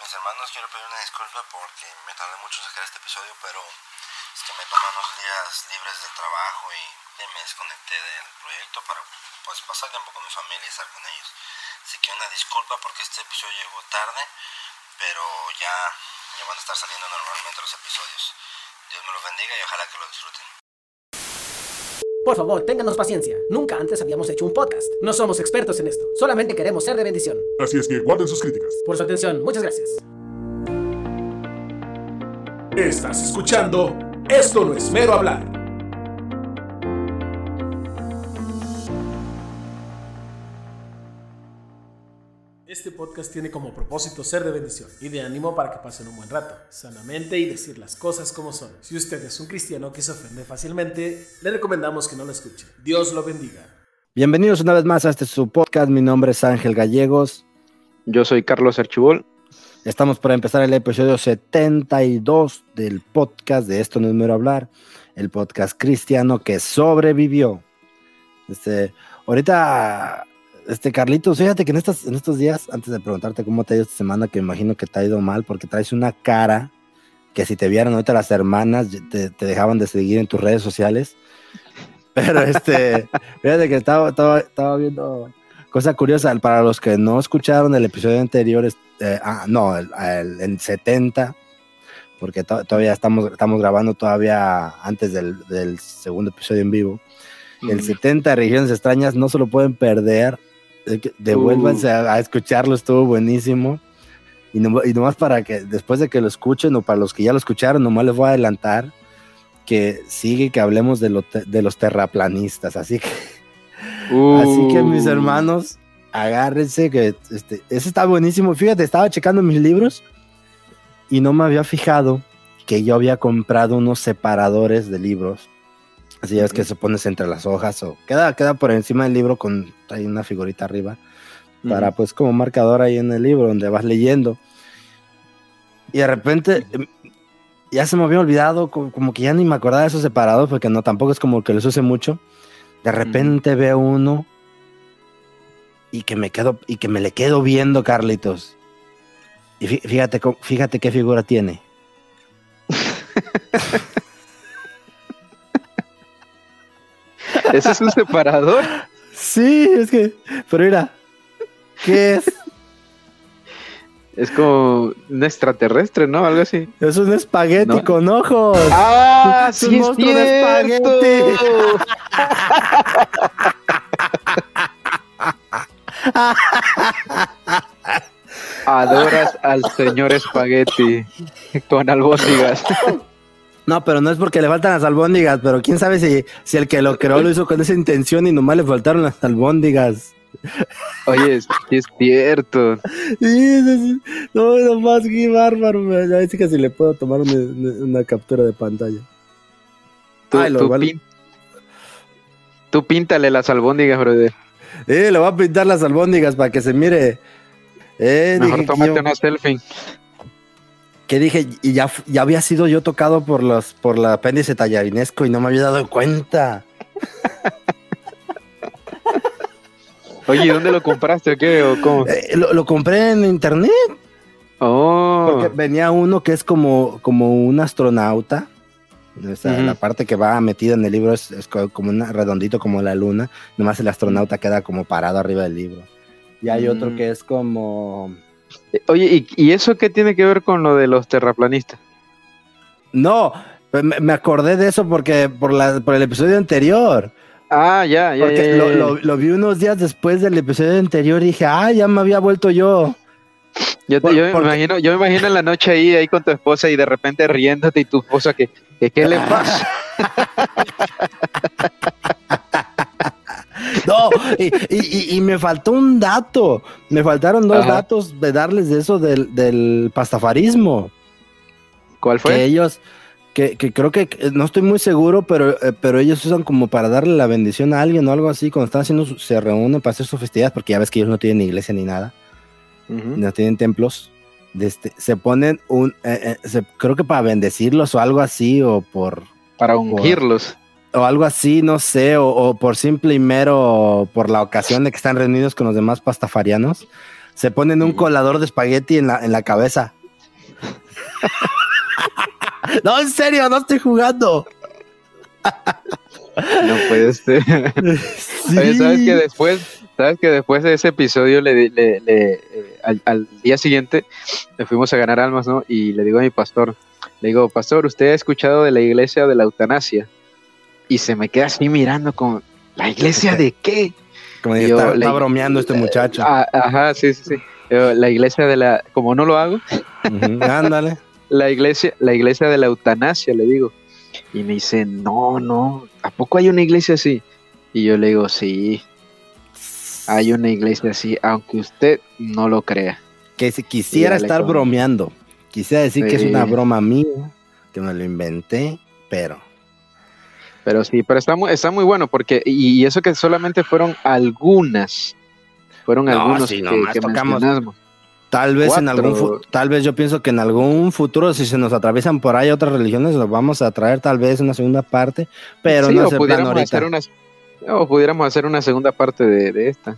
Mis hermanos, quiero pedir una disculpa porque me tardé mucho en sacar este episodio, pero es que me tomé unos días libres del trabajo y me desconecté del proyecto para pues, pasar tiempo con mi familia y estar con ellos. Así que una disculpa porque este episodio llegó tarde, pero ya, ya van a estar saliendo normalmente los episodios. Dios me los bendiga y ojalá que lo disfruten. Por favor, ténganos paciencia. Nunca antes habíamos hecho un podcast. No somos expertos en esto. Solamente queremos ser de bendición. Así es que guarden sus críticas. Por su atención, muchas gracias. Estás escuchando Esto no es mero hablar. Este podcast tiene como propósito ser de bendición y de ánimo para que pasen un buen rato, sanamente y decir las cosas como son. Si usted es un cristiano que se ofende fácilmente, le recomendamos que no lo escuche. Dios lo bendiga. Bienvenidos una vez más a este su podcast. Mi nombre es Ángel Gallegos. Yo soy Carlos Archibol. Estamos por empezar el episodio 72 del podcast de Esto no es mero hablar, el podcast cristiano que sobrevivió. Este, ahorita este, Carlitos, fíjate que en, estas, en estos días, antes de preguntarte cómo te ha ido esta semana, que me imagino que te ha ido mal, porque traes una cara que si te vieran ahorita las hermanas, te, dejaban de seguir en tus redes sociales. Pero este, fíjate que estaba, estaba, viendo cosa curiosa, para los que no escucharon el episodio anterior, eh, ah, no, el, el, 70, porque todavía estamos, estamos grabando todavía antes del, del segundo episodio en vivo. El 70 regiones extrañas no se lo pueden perder devuélvanse a, escucharlo, estuvo buenísimo. Y, no, y nomás para que después de que lo escuchen o para los que ya lo escucharon, nomás les voy a adelantar que sigue que hablemos de, los terraplanistas. Así que, así que mis uh. hermanos, agárrense que este, ese está buenísimo. Fíjate, estaba checando mis libros y no me había fijado que yo había comprado unos separadores de libros Así es que se pones entre las hojas o queda, queda por encima del libro con hay una figurita arriba para pues como marcador ahí en el libro donde vas leyendo. Y de repente ya se me había olvidado, como, que ya ni me acordaba de esos separados porque no, tampoco es como que los use mucho. De repente veo uno y que me quedo y que me le quedo viendo, Carlitos. Y fíjate, fíjate qué figura tiene. ¿Ese es un separador? Sí, es que. Pero mira. ¿Qué es? Es como un extraterrestre, ¿no? Algo así. Es un espagueti con ojos. ¡Ah! Es sí, un es de espagueti. Adoras al señor espagueti con albóndigas. No, pero no es porque le faltan las albóndigas, pero quién sabe si, si el que lo creó lo hizo con esa intención y nomás le faltaron las albóndigas. Oye, es, es cierto. Sí, no, nomás qué bárbaro. Ya dice que si le puedo tomar una, captura de pantalla. Tú, tú, píntale las albóndigas, brother. Eh, le voy a pintar las albóndigas para que se mire. Eh, Mejor tómate una selfie que dije, y ya, ya había sido yo tocado por los, por la apéndice tallarinesco y no me había dado cuenta. Oye, ¿dónde lo compraste o qué? ¿O cómo? Eh, lo, compré en internet. Oh. Porque venía uno que es como, como un astronauta. La parte que va metida en el libro es, como un redondito como la luna. Nomás el astronauta queda como parado arriba del libro. Y hay otro mm. que es como Oye, ¿y, eso qué tiene que ver con lo de los terraplanistas? No, me, acordé de eso porque por, la, por el episodio anterior. Ah, ya, ya, porque lo, vi unos días después del episodio anterior y dije, ah, ya me había vuelto yo. Yo, me imagino, yo me imagino en la noche ahí, ahí con tu esposa y de repente riéndote y tu esposa que, ¿qué le pasa? No, y, me faltó un dato. Me faltaron dos datos de darles de eso del, pastafarismo. ¿Cuál fue? Que ellos, que, creo que no estoy muy seguro, pero, eh, pero ellos usan como para darle la bendición a alguien o algo así. Cuando están haciendo, se reúnen para hacer sus festividades, porque ya ves que ellos no tienen iglesia ni nada, no tienen templos. Este, se ponen un, eh, eh, creo que para bendecirlos o algo así, o por. Para ungirlos o algo así, no sé, o, por simple y mero por la ocasión de que están reunidos con los demás pastafarianos, Se ponen un colador de espagueti en la, en la cabeza. no, en serio, no estoy jugando. No puede ser. Oye, ¿sabes que después, sabes que después de ese episodio le, le, le eh, al, al, día siguiente le fuimos a ganar almas, ¿no? Y le digo a mi pastor, le digo, pastor, ¿usted ha escuchado de la iglesia de la eutanasia? Y se me queda así mirando con, ¿la iglesia de qué? Como yo, está, está, bromeando este muchacho. Ah, ajá, sí, sí, sí. Yo, la iglesia de la, como no lo hago, uh -huh, ándale. la iglesia, la iglesia de la eutanasia, le digo. Y me dice, no, no, ¿a poco hay una iglesia así? Y yo le digo, sí, hay una iglesia así, aunque usted no lo crea. Que si quisiera estar como... bromeando, quisiera decir sí. que es una broma mía, que me lo inventé, pero... Pero sí, pero está muy, está muy bueno, porque, y eso que solamente fueron algunas, fueron no, algunos sí, que, que mencionamos. Tal vez en algún tal vez yo pienso que en algún futuro si se nos atraviesan por ahí otras religiones lo vamos a traer tal vez una segunda parte, pero sí, no o pudiéramos hacer una o pudiéramos hacer una segunda parte de, de, esta.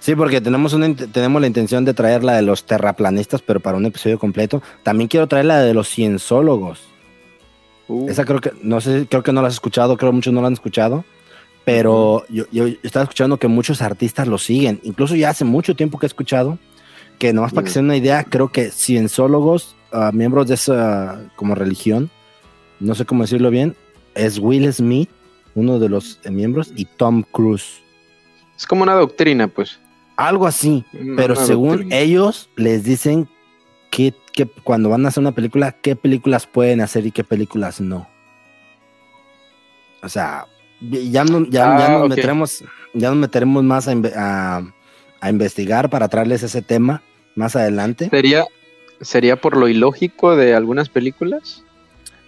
Sí, porque tenemos una tenemos la intención de traer la de los terraplanistas, pero para un episodio completo. También quiero traer la de los cienzólogos. Uh. Esa creo que no sé, creo que no la has escuchado, creo que muchos no la han escuchado, pero uh -huh. yo, yo estaba escuchando que muchos artistas lo siguen, incluso ya hace mucho tiempo que he escuchado que nomás para que se den una idea, creo que cienciólogos, uh, miembros de esa como religión, no sé cómo decirlo bien, es Will Smith, uno de los eh, miembros, y Tom Cruise. Es como una doctrina, pues. Algo así, no, pero según doctrina. ellos les dicen que, cuando van a hacer una película, qué películas pueden hacer y qué películas no. O sea, ya, no, ya, ah, ya nos okay. meteremos, ya nos meteremos más a, a a investigar para traerles ese tema más adelante. ¿Sería, ¿Sería por lo ilógico de algunas películas?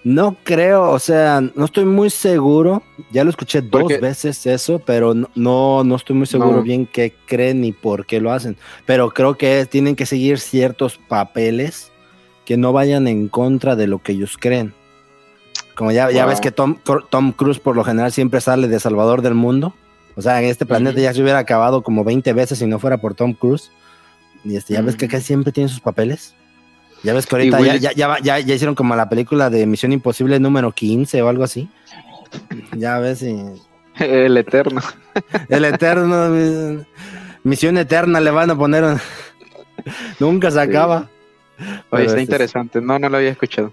No creo, o sea, no estoy muy seguro. Ya lo escuché dos Porque... veces eso, pero no, no estoy muy seguro no. bien qué creen ni por qué lo hacen. Pero creo que tienen que seguir ciertos papeles que no vayan en contra de lo que ellos creen. Como ya, wow. ya ves que Tom, Tom Cruise por lo general siempre sale de Salvador del Mundo. O sea, en este planeta uh -huh. ya se hubiera acabado como 20 veces si no fuera por Tom Cruise. Y este, ya uh -huh. ves que acá siempre tiene sus papeles. Ya ves que ahorita ya, ya, ya, hicieron como la película de Misión Imposible número 15 o algo así. Ya ves. Y... El Eterno. El Eterno. Misión Eterna le van a poner. Nunca se acaba. Sí. Oye, está este interesante. No, no lo había escuchado.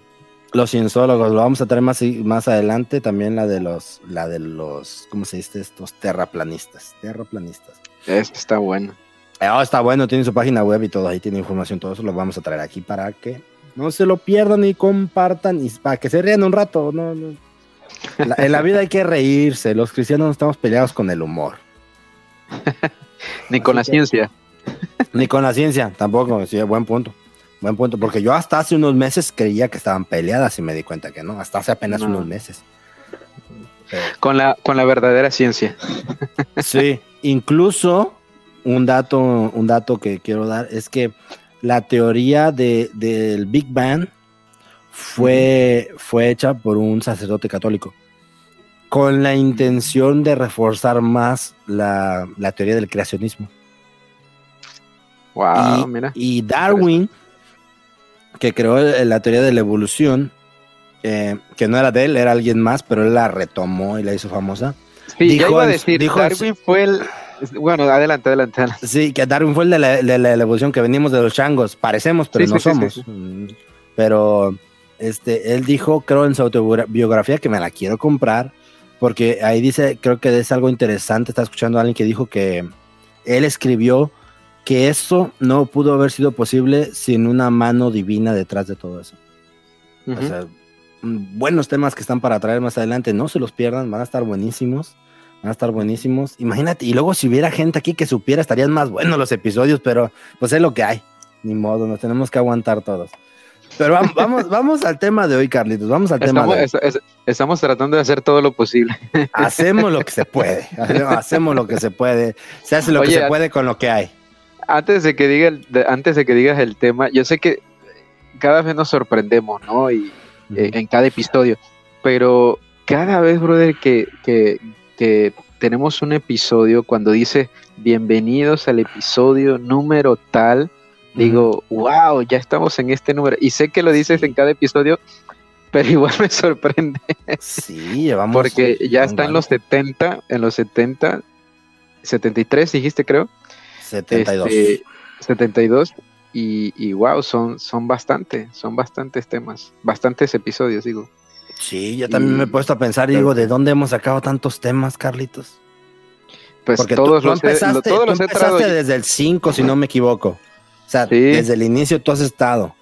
Los cienciólogos, lo vamos a traer más, más adelante, también la de los, la de los, ¿cómo se dice? Estos terraplanistas, terraplanistas. Este está bueno. Oh, está bueno, tiene su página web y todo, ahí tiene información, todo eso lo vamos a traer aquí para que no se lo pierdan y compartan y para que se rían un rato, no, no. La, en la vida hay que reírse, los cristianos no estamos peleados con el humor. Ni con Así la que, ciencia. Ni con la ciencia, tampoco, sí, buen punto. Buen punto, porque yo hasta hace unos meses creía que estaban peleadas y me di cuenta que no, hasta hace apenas no. unos meses. Pero... Con, la, con la verdadera ciencia. Sí, incluso un dato, un dato que quiero dar es que la teoría de, del Big Bang fue, fue hecha por un sacerdote católico con la intención de reforzar más la, la teoría del creacionismo. Wow, y, mira. y Darwin que creó la teoría de la evolución, eh, que no era de él, era alguien más, pero él la retomó y la hizo famosa. Sí, dijo, iba a decir, dijo, Darwin fue el... Bueno, adelante, adelante, adelante. Sí, que Darwin fue el de la, de la, evolución, que venimos de los changos, parecemos, pero sí, no sí, somos. Sí, pero este, él dijo, creo en su autobiografía, que me la quiero comprar, porque ahí dice, creo que es algo interesante, está escuchando a alguien que dijo que él escribió que eso no pudo haber sido posible sin una mano divina detrás de todo eso. Uh -huh. O sea, mm, buenos temas que están para traer más adelante, no se los pierdan, van a estar buenísimos, van a estar buenísimos. Imagínate, y luego si hubiera gente aquí que supiera, estarían más buenos los episodios, pero pues es lo que hay, ni modo, nos tenemos que aguantar todos. Pero vamos, vamos, vamos al tema de hoy, Carlitos. Vamos al estamos, tema de hoy. Es, estamos tratando de hacer todo lo posible. Hacemos lo que se puede. Hacemos lo que se puede. Se hace lo Oye, que se puede con lo que hay antes de que diga el, de, antes de que digas el tema, yo sé que cada vez nos sorprendemos, ¿no? Y uh -huh. en cada episodio, pero cada vez, brother, que, que, que tenemos un episodio cuando dice bienvenidos al episodio número tal. Digo, wow, ya estamos en este número. Y sé que lo dices en cada episodio, pero igual me sorprende. Sí, llevamos. Porque ya está en los 70, en los 70, 73 dijiste creo. 72. Este, 72 y, y wow, son, son bastante, son bastantes temas, bastantes episodios, digo. Sí, yo también y- me he puesto a pensar y digo, ¿de dónde hemos sacado tantos temas, Carlitos? Pues Porque todos tú, tú los lo- empezaste, todos tú los empezaste desde el 5, si no me equivoco. O sea, Sí. desde el inicio tú has estado.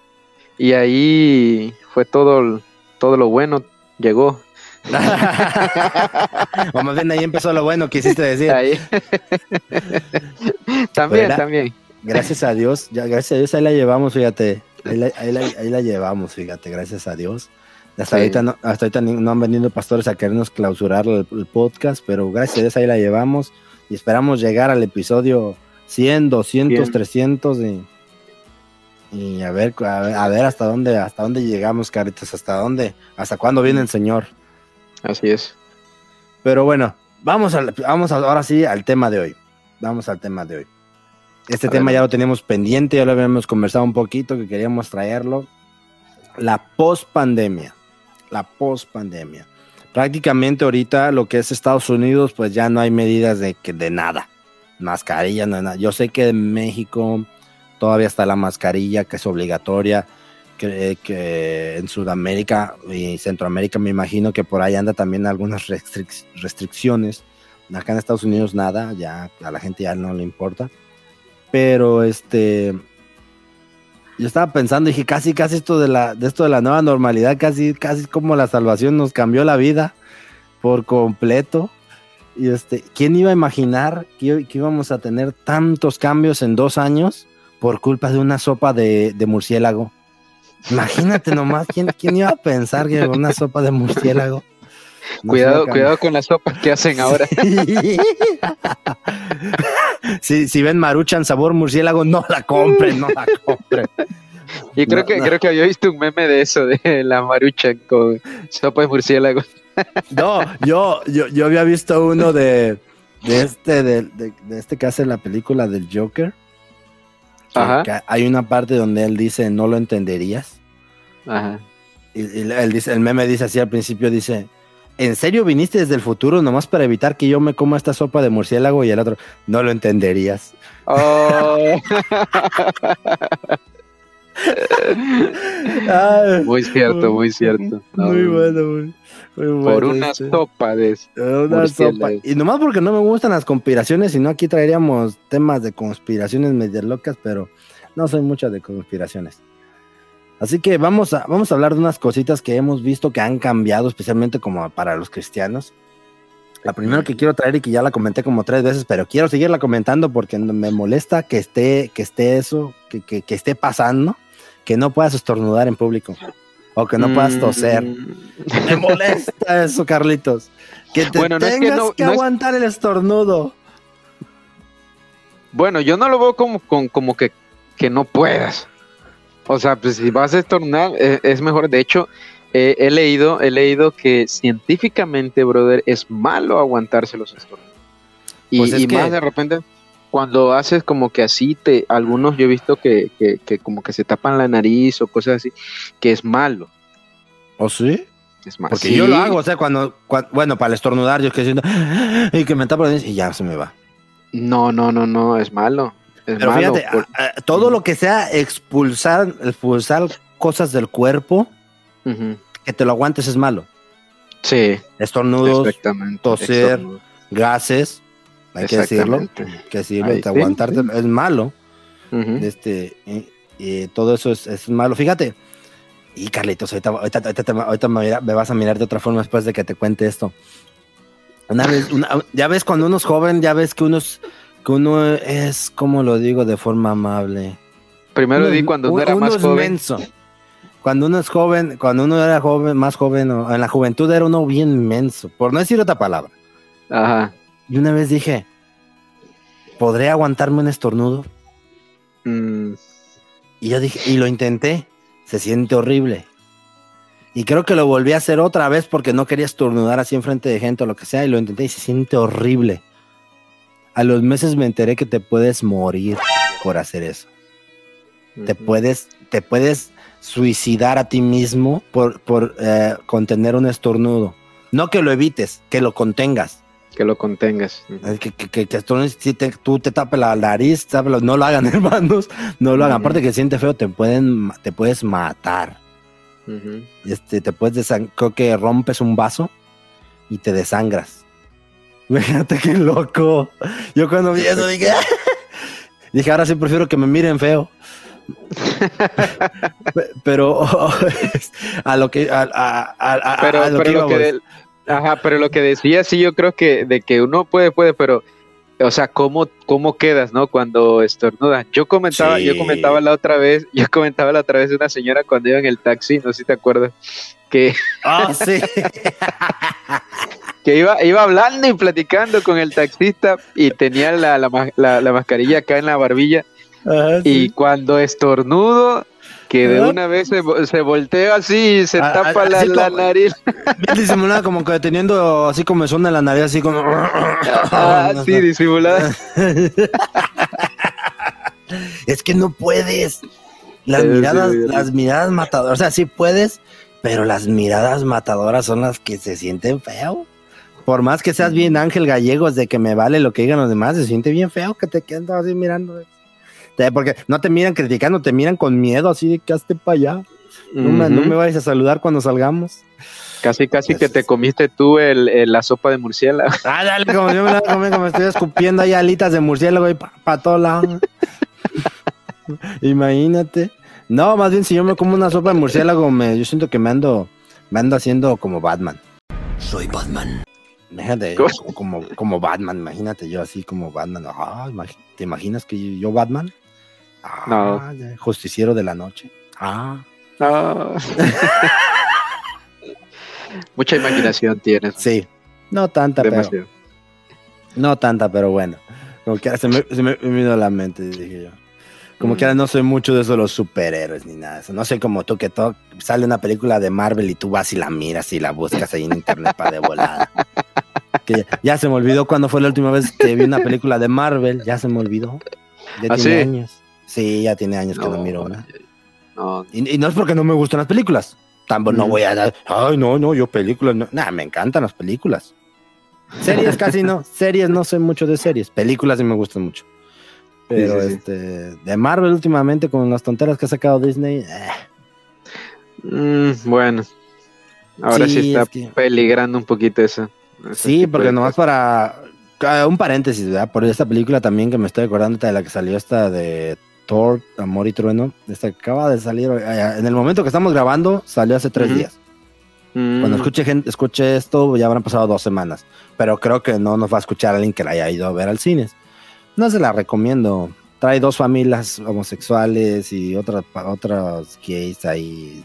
y ahí fue todo, todo lo bueno, llegó. o más bien ahí empezó lo bueno que hiciste decir. Ahí. también, también. Gracias a Dios, ya, gracias a Dios ahí la llevamos, fíjate. Ahí la, ahí la- ahí la llevamos, fíjate, gracias a Dios. Hasta Sí. ahorita, no, hasta ahorita no han venido pastores a querernos clausurar el, el podcast, pero gracias a Dios ahí la llevamos y esperamos llegar al episodio 100, 200, Bien. 300 y, y a ver, a ver, a ver hasta dónde, hasta dónde llegamos, Caritas, hasta dónde, hasta cuándo viene el Señor. Así es. Pero bueno, vamos, al, vamos ahora sí al tema de hoy. Vamos al tema de hoy. Este A tema ver. ya lo teníamos pendiente, ya lo habíamos conversado un poquito, que queríamos traerlo. La post-pandemia. La post-pandemia. Prácticamente ahorita lo que es Estados Unidos, pues ya no hay medidas de, de nada. Mascarilla, no hay nada. Yo sé que en México todavía está la mascarilla, que es obligatoria. Que, que en Sudamérica y Centroamérica me imagino que por ahí anda también algunas restric- restricciones. Acá en Estados Unidos nada, ya a la gente ya no le importa. Pero este yo estaba pensando, dije, casi, casi esto de la, de esto de la nueva normalidad, casi, casi como la salvación nos cambió la vida por completo. Y este, ¿quién iba a imaginar que, que íbamos a tener tantos cambios en dos años por culpa de una sopa de, de murciélago? Imagínate nomás, ¿quién, quién iba a pensar que una sopa de murciélago? Cuidado, cuidado con las sopas que hacen ahora. si, si ven maruchan sabor murciélago, no la compren, no la compren. Y creo No, que no. creo que había visto un meme de eso, de la marucha con sopa de murciélago. No, yo, yo, yo había visto uno de, de este, de, de- de este que hace la película del Joker. Ajá. que hay una parte donde él dice, no lo entenderías. Ajá. Y, y él dice, el meme dice así al principio, dice, ¿en serio viniste desde el futuro nomás para evitar que yo me coma esta sopa de murciélago? Y el otro, no lo entenderías. Oh, muy cierto, muy cierto. No, Muy bueno, muy, muy bueno. Por una este. sopa de Una sopa. Y nomás porque no me gustan las conspiraciones, sino aquí traeríamos temas de conspiraciones medio locas, pero no soy mucha de conspiraciones. Así que vamos a, vamos a hablar de unas cositas que hemos visto que han cambiado, especialmente como para los cristianos. La primera que quiero traer y que ya la comenté como tres veces, pero quiero seguirla comentando porque me molesta que esté, que esté eso, que, que- que esté pasando, que no puedas estornudar en público o que no puedas toser. Mm, Me molesta eso, Carlitos. Que te Bueno, no es que tengas no- que no es- aguantar el estornudo. Bueno, yo no lo veo como, con- como que, que no puedas. O sea, pues si vas a estornudar, eh, es mejor. De hecho, eh, he leído, he leído que científicamente, brother, es malo aguantarse los estornudos. Y, Pues es y que- más de repente, cuando haces como que así, te, algunos yo he visto que, que, que como que se tapan la nariz o cosas así, que es malo. ¿O sí? Es malo. Porque Sí. yo lo hago, o sea, cuando, cua- bueno, para el estornudar, yo estoy diciendo, y que me tapo la nariz y ya se me va. No, no, no, no, es malo. Pero malo. fíjate, por- a- a- todo lo que sea expulsar, expulsar cosas del cuerpo, que te lo aguantes es malo. Sí, Estornudos, toser, estornudos. gases, hay que decirlo, que Ahí te sí, aguantarte es malo. Este y, y todo eso es, es malo. Fíjate, y Carlitos, ahorita, ahorita, ahorita me, vas a mirar de otra forma después de que te cuente esto. Una vez, una- ya ves cuando uno es joven, ya ves que uno es, que uno es, como lo digo, de forma amable. Primero Uno di cuando uno no era más es joven. menso. Cuando uno es joven, cuando uno era joven, más joven, o en la juventud era uno bien menso, por no decir otra palabra. Ajá. Y una vez dije, ¿podré aguantarme un estornudo? Mm, Y yo dije, y lo intenté, se siente horrible. Y creo que lo volví a hacer otra vez porque no quería estornudar así enfrente de gente o lo que sea y lo intenté y se siente horrible. A los meses me enteré que te puedes morir por hacer eso. Te puedes, te puedes suicidar a ti mismo por, por eh, contener un estornudo. No que lo evites, que lo contengas. Que lo contengas. Que, que, que, que estornudes, si te- tú te tapes la nariz, tápalo. no lo hagan, hermanos. No lo hagan. Ujú. Aparte que siente feo, te pueden, te puedes matar. Este, te puedes creo que rompes un vaso y te desangras. Fíjate qué loco. Yo cuando vi eso dije, dije, ahora sí prefiero que me miren feo. Pe- Pero a lo que a, a- a- a- pero, a lo pero que lo que íbamos. de- ajá, pero lo que decía sí yo creo que de que uno puede puede pero o sea cómo cómo quedas no cuando estornudas yo comentaba yo comentaba la otra vez yo comentaba la otra vez de una señora cuando iba en el taxi no sé si te acuerdas que Ah, sí. que iba iba hablando y platicando con el taxista y tenía la, la, la- la mascarilla acá en la barbilla Ajá, y cuando estornudo que de una vez se, se voltea así y se Ah, tapa ah, la, así la como- nariz Bien disimulada, como que teniendo así como en la nariz, así como. ah, sí disimulada Es que no puedes. Las miradas, sí. las miradas matadoras, o sea, sí puedes, pero las miradas matadoras son las que se sienten feo. Por más que seas bien Ángel Gallegos de que me vale lo que digan los demás, se siente bien feo que te queden así mirando. Te- Porque no te miran criticando, te miran con miedo, así de que hazte para allá. No, me, no me vayas a saludar cuando salgamos. Casi, casi que te es. comiste tú el, el- la sopa de murciélago. Ah, dale, como yo me la comí, como estoy escupiendo ahí alitas de murciélago y para todos lados. Imagínate. No, más bien si yo me como una sopa de murciélago, me, yo siento que me ando, me ando haciendo como Batman. Soy Batman. ¿Cómo? como, como, Batman, imagínate yo así como Batman. Ah, ¿Te imaginas que yo, yo Batman? Ah, ya, justiciero de la noche. Ah, No. Mucha imaginación tienes. sí. No tanta, pero, Demasiado. no tanta, pero bueno. Como que se me, se me me vino a la mente, dije yo. Como Mm. que ahora no soy mucho de eso de los superhéroes ni nada de eso. No soy como tú que todo, sale una película de Marvel y tú vas y la miras y la buscas ahí en internet para de volada. Que ya, ya se me olvidó cuándo fue la última vez que vi una película de Marvel. Ya se me olvidó. Ya ¿Ah, tiene sí? años. Sí, ya tiene años que no miro una. No, Y, y no es porque no me gustan las películas. Tampoco no Mm. voy a dar, ay, no, no, yo películas, no. Nah, me encantan las películas. Series casi no, series no sé mucho de series. Películas sí me gustan mucho. Pero sí, sí. este, de Marvel últimamente con las tonteras que ha sacado Disney, eh, Mm, bueno. Ahora sí, está es que- peligrando un poquito eso. Sí, porque nomás para. ah, Un paréntesis, ¿verdad? Por esta película también que me estoy acordando de la que salió esta de Thor, Amor y Trueno. Esta que acaba de salir. eh, En el momento que estamos grabando, salió hace tres días. Mm, Cuando escuche, gente, escuche esto, ya habrán pasado dos semanas. Pero creo que no nos va a escuchar alguien que la haya ido a ver al cine. No se la recomiendo. Trae dos familias homosexuales y otras otras gays ahí.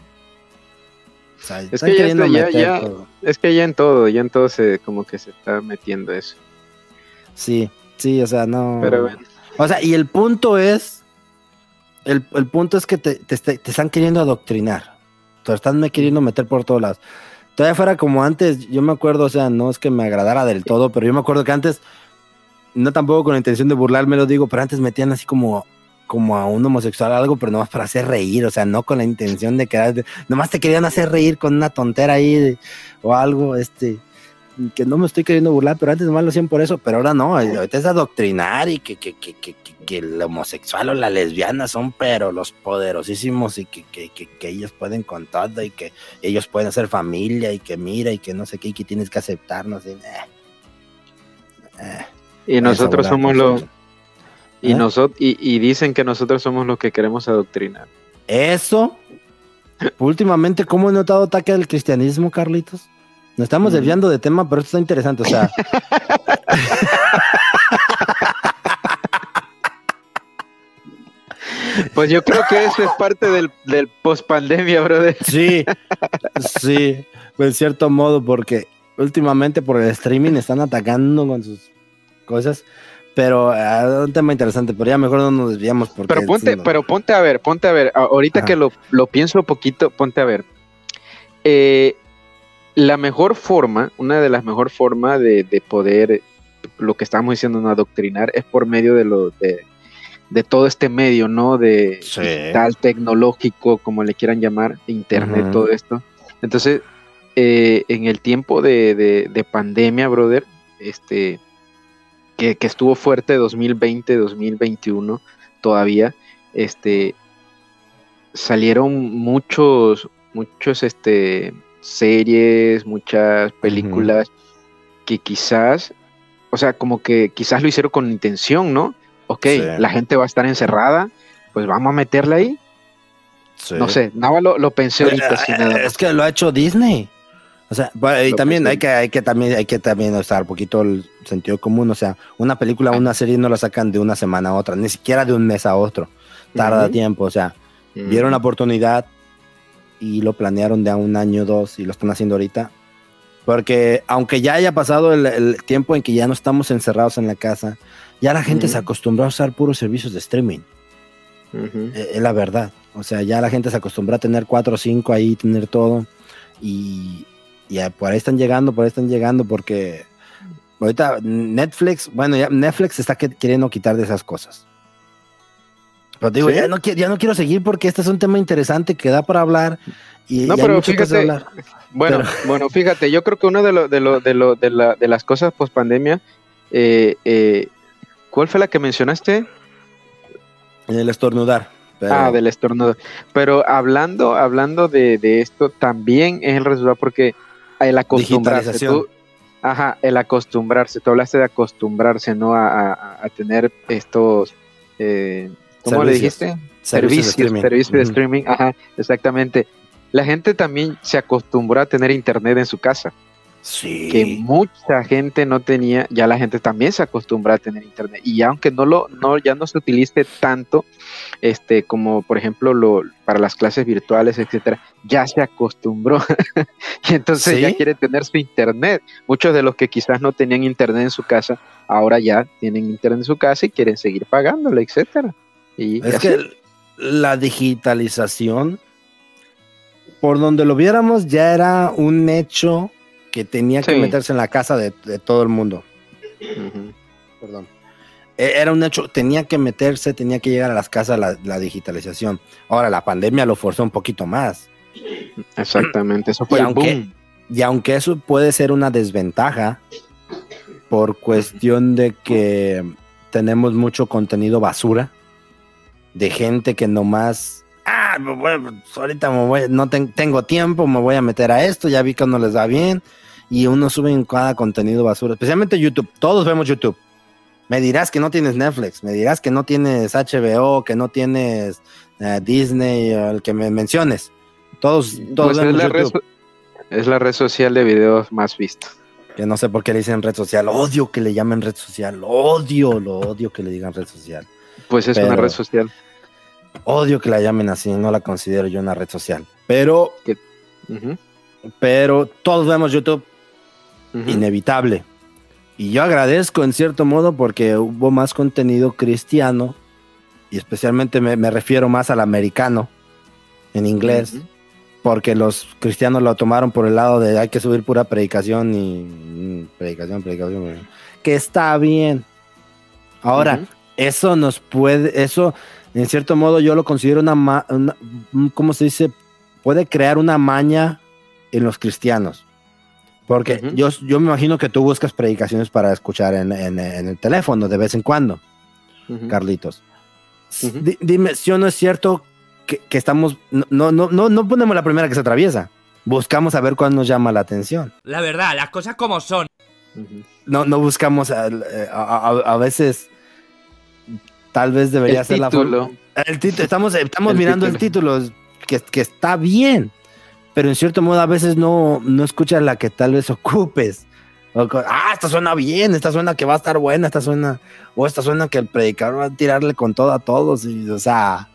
O sea, Es que ya está- ya- ya-. Es que ya en todo, ya en todo se como que se está metiendo eso. Sí, sí, o sea, no. Pero bueno. O sea, y el punto es. El, el punto es que te, te, te- te están queriendo adoctrinar. Te están me queriendo meter por todos lados. Todavía fuera como antes, yo me acuerdo, o sea, no es que me agradara del todo, pero yo me acuerdo que antes, no tampoco con la intención de burlarme lo digo, pero antes metían así como, como a un homosexual algo, pero nomás para hacer reír, o sea, no con la intención de que nomás te querían hacer reír con una tontera ahí o algo, este, que no me estoy queriendo burlar, pero antes nomás lo hacían por eso, pero ahora no, ahorita es adoctrinar y que, que, que, que, que- que el homosexual o la lesbiana son pero los poderosísimos y que, que, que, que ellos pueden con todo y que ellos pueden hacer familia y que mira y que no sé qué y que tienes que aceptarnos. Y, eh. Eh, Y nosotros somos los y, ¿Eh? nosotros y, y dicen que nosotros somos los que queremos adoctrinar. Eso, últimamente, ¿cómo he notado ataque al cristianismo, Carlitos? Nos estamos Mm. desviando de tema, pero esto está interesante, o sea. Pues yo creo que eso es parte del, del post pandemia, brother. Sí, sí, en cierto modo, porque últimamente por el streaming están atacando con sus cosas, pero es un tema interesante, pero ya mejor no nos desviamos porque... Pero ponte, pero ponte a ver, ponte a ver, ahorita Ajá. que lo, lo pienso poquito, ponte a ver. eh, la mejor forma, una de las mejores formas de, de poder, lo que estamos diciendo, no adoctrinar, es por medio de, lo, de, de todo este medio, ¿no? De Sí. digital, tecnológico, como le quieran llamar, internet, todo esto. Entonces, eh, en el tiempo de- de pandemia, brother, este, que, que estuvo fuerte 2020, 2021 todavía, este, salieron muchos, muchos, este, series, muchas películas que quizás, o sea, como que quizás lo hicieron con intención, ¿no? Ok, Sí. la gente va a estar encerrada, pues vamos a meterla ahí. Sí. No sé, nada lo, lo pensé ahorita, Eh, así nada Es más. que lo ha hecho Disney. O sea, y también hay que, hay que también hay que también usar un poquito el sentido común. O sea, una película, una serie no la sacan de una semana a otra, ni siquiera de un mes a otro. Tarda tiempo. O sea, Ujú. vieron la oportunidad y lo planearon de a un año o dos y lo están haciendo ahorita. Porque aunque ya haya pasado el, el tiempo en que ya no estamos encerrados en la casa, ya la gente se acostumbró a usar puros servicios de streaming. Eh, Es la verdad. O sea, ya la gente se acostumbra a tener cuatro o cinco ahí, tener todo. Y, y por ahí están llegando, por ahí están llegando, porque ahorita Netflix, bueno, ya Netflix está que- queriendo quitar de esas cosas. Pero te digo, ¿Sí? ya, no, ya no quiero seguir porque este es un tema interesante que da para hablar. Y, No, y pero fíjate, hablar. Bueno, Pero- bueno, fíjate, yo creo que uno de, lo, de, lo, de, lo, de, la- de las cosas post pandemia, eh, eh, ¿cuál fue la que mencionaste? En el estornudar. pero- Ah, del estornudo. Pero hablando, hablando de, de esto, también es el resultado porque el acostumbrarse. Tú- ajá, el acostumbrarse. Tú hablaste de acostumbrarse, ¿no? A, a- a tener estos. Eh, ¿Cómo le Servicios. dijiste? servicios Servicios, de streaming. Ajá, exactamente. La gente también se acostumbró a tener internet en su casa. Sí. que mucha gente no tenía, ya la gente también se acostumbra a tener internet y aunque no lo no ya no se utilice tanto este como por ejemplo lo para las clases virtuales, etcétera, ya se acostumbró. y entonces ya quiere tener su internet. Muchos de los que quizás no tenían internet en su casa, ahora ya tienen internet en su casa y quieren seguir pagándole, etcétera. Y Es así. que la digitalización, por donde lo viéramos, ya era un hecho que tenía que meterse en la casa de, de todo el mundo. Perdón. E- Era un hecho, tenía que meterse, tenía que llegar a las casas la, la digitalización. Ahora, la pandemia lo forzó un poquito más. Exactamente, eso fue Y el aunque- boom. Y aunque eso puede ser una desventaja, por cuestión de que tenemos mucho contenido basura, de gente que nomás, ah, pues, bueno, pues, ahorita me voy- no ten- tengo tiempo, me voy a meter a esto, ya vi que no les va bien, y uno sube en cada contenido basura, especialmente YouTube, todos vemos YouTube. Me dirás que no tienes Netflix, me dirás que no tienes HBO, que no tienes eh, Disney, o el que me menciones. Todos, todos Pues es vemos la, red, YouTube. so- es la red social de videos más vista. Que no sé por qué le dicen red social. Odio que le llamen red social. Odio, lo odio que le digan red social. Pues es una red social. Odio que la llamen así. No la considero yo una red social. Pero, Ujú, pero todos vemos YouTube. ujú. Inevitable. Y yo agradezco en cierto modo porque hubo más contenido cristiano. Y especialmente me, me refiero más al americano. En inglés. Ujú. porque los cristianos lo tomaron por el lado de hay que subir pura predicación y mm, predicación, predicación, que está bien. Ahora, Ujú. eso nos puede, eso en cierto modo yo lo considero una, ma- una- un- ¿cómo se dice? Puede crear una maña en los cristianos. Porque Ujú. yo, yo me imagino que tú buscas predicaciones para escuchar en, en- en el teléfono de vez en cuando. Ujú. Carlitos. Ujú. Di- dime, si o no es cierto que, que estamos, no, no, no, no, ponemos la primera que se atraviesa. Buscamos a ver cuál nos llama la atención. La verdad, las cosas como son. No, no buscamos, a, a- a- a veces, tal vez debería El ser la título. forma. El título, estamos, estamos El mirando el título, que, que está bien, pero en cierto modo a veces no, no escuchas la que tal vez ocupes. O ah, esta suena bien, esta suena que va a estar buena, esta suena, o esta suena que el predicador va a tirarle con todo a todos, y, o sea,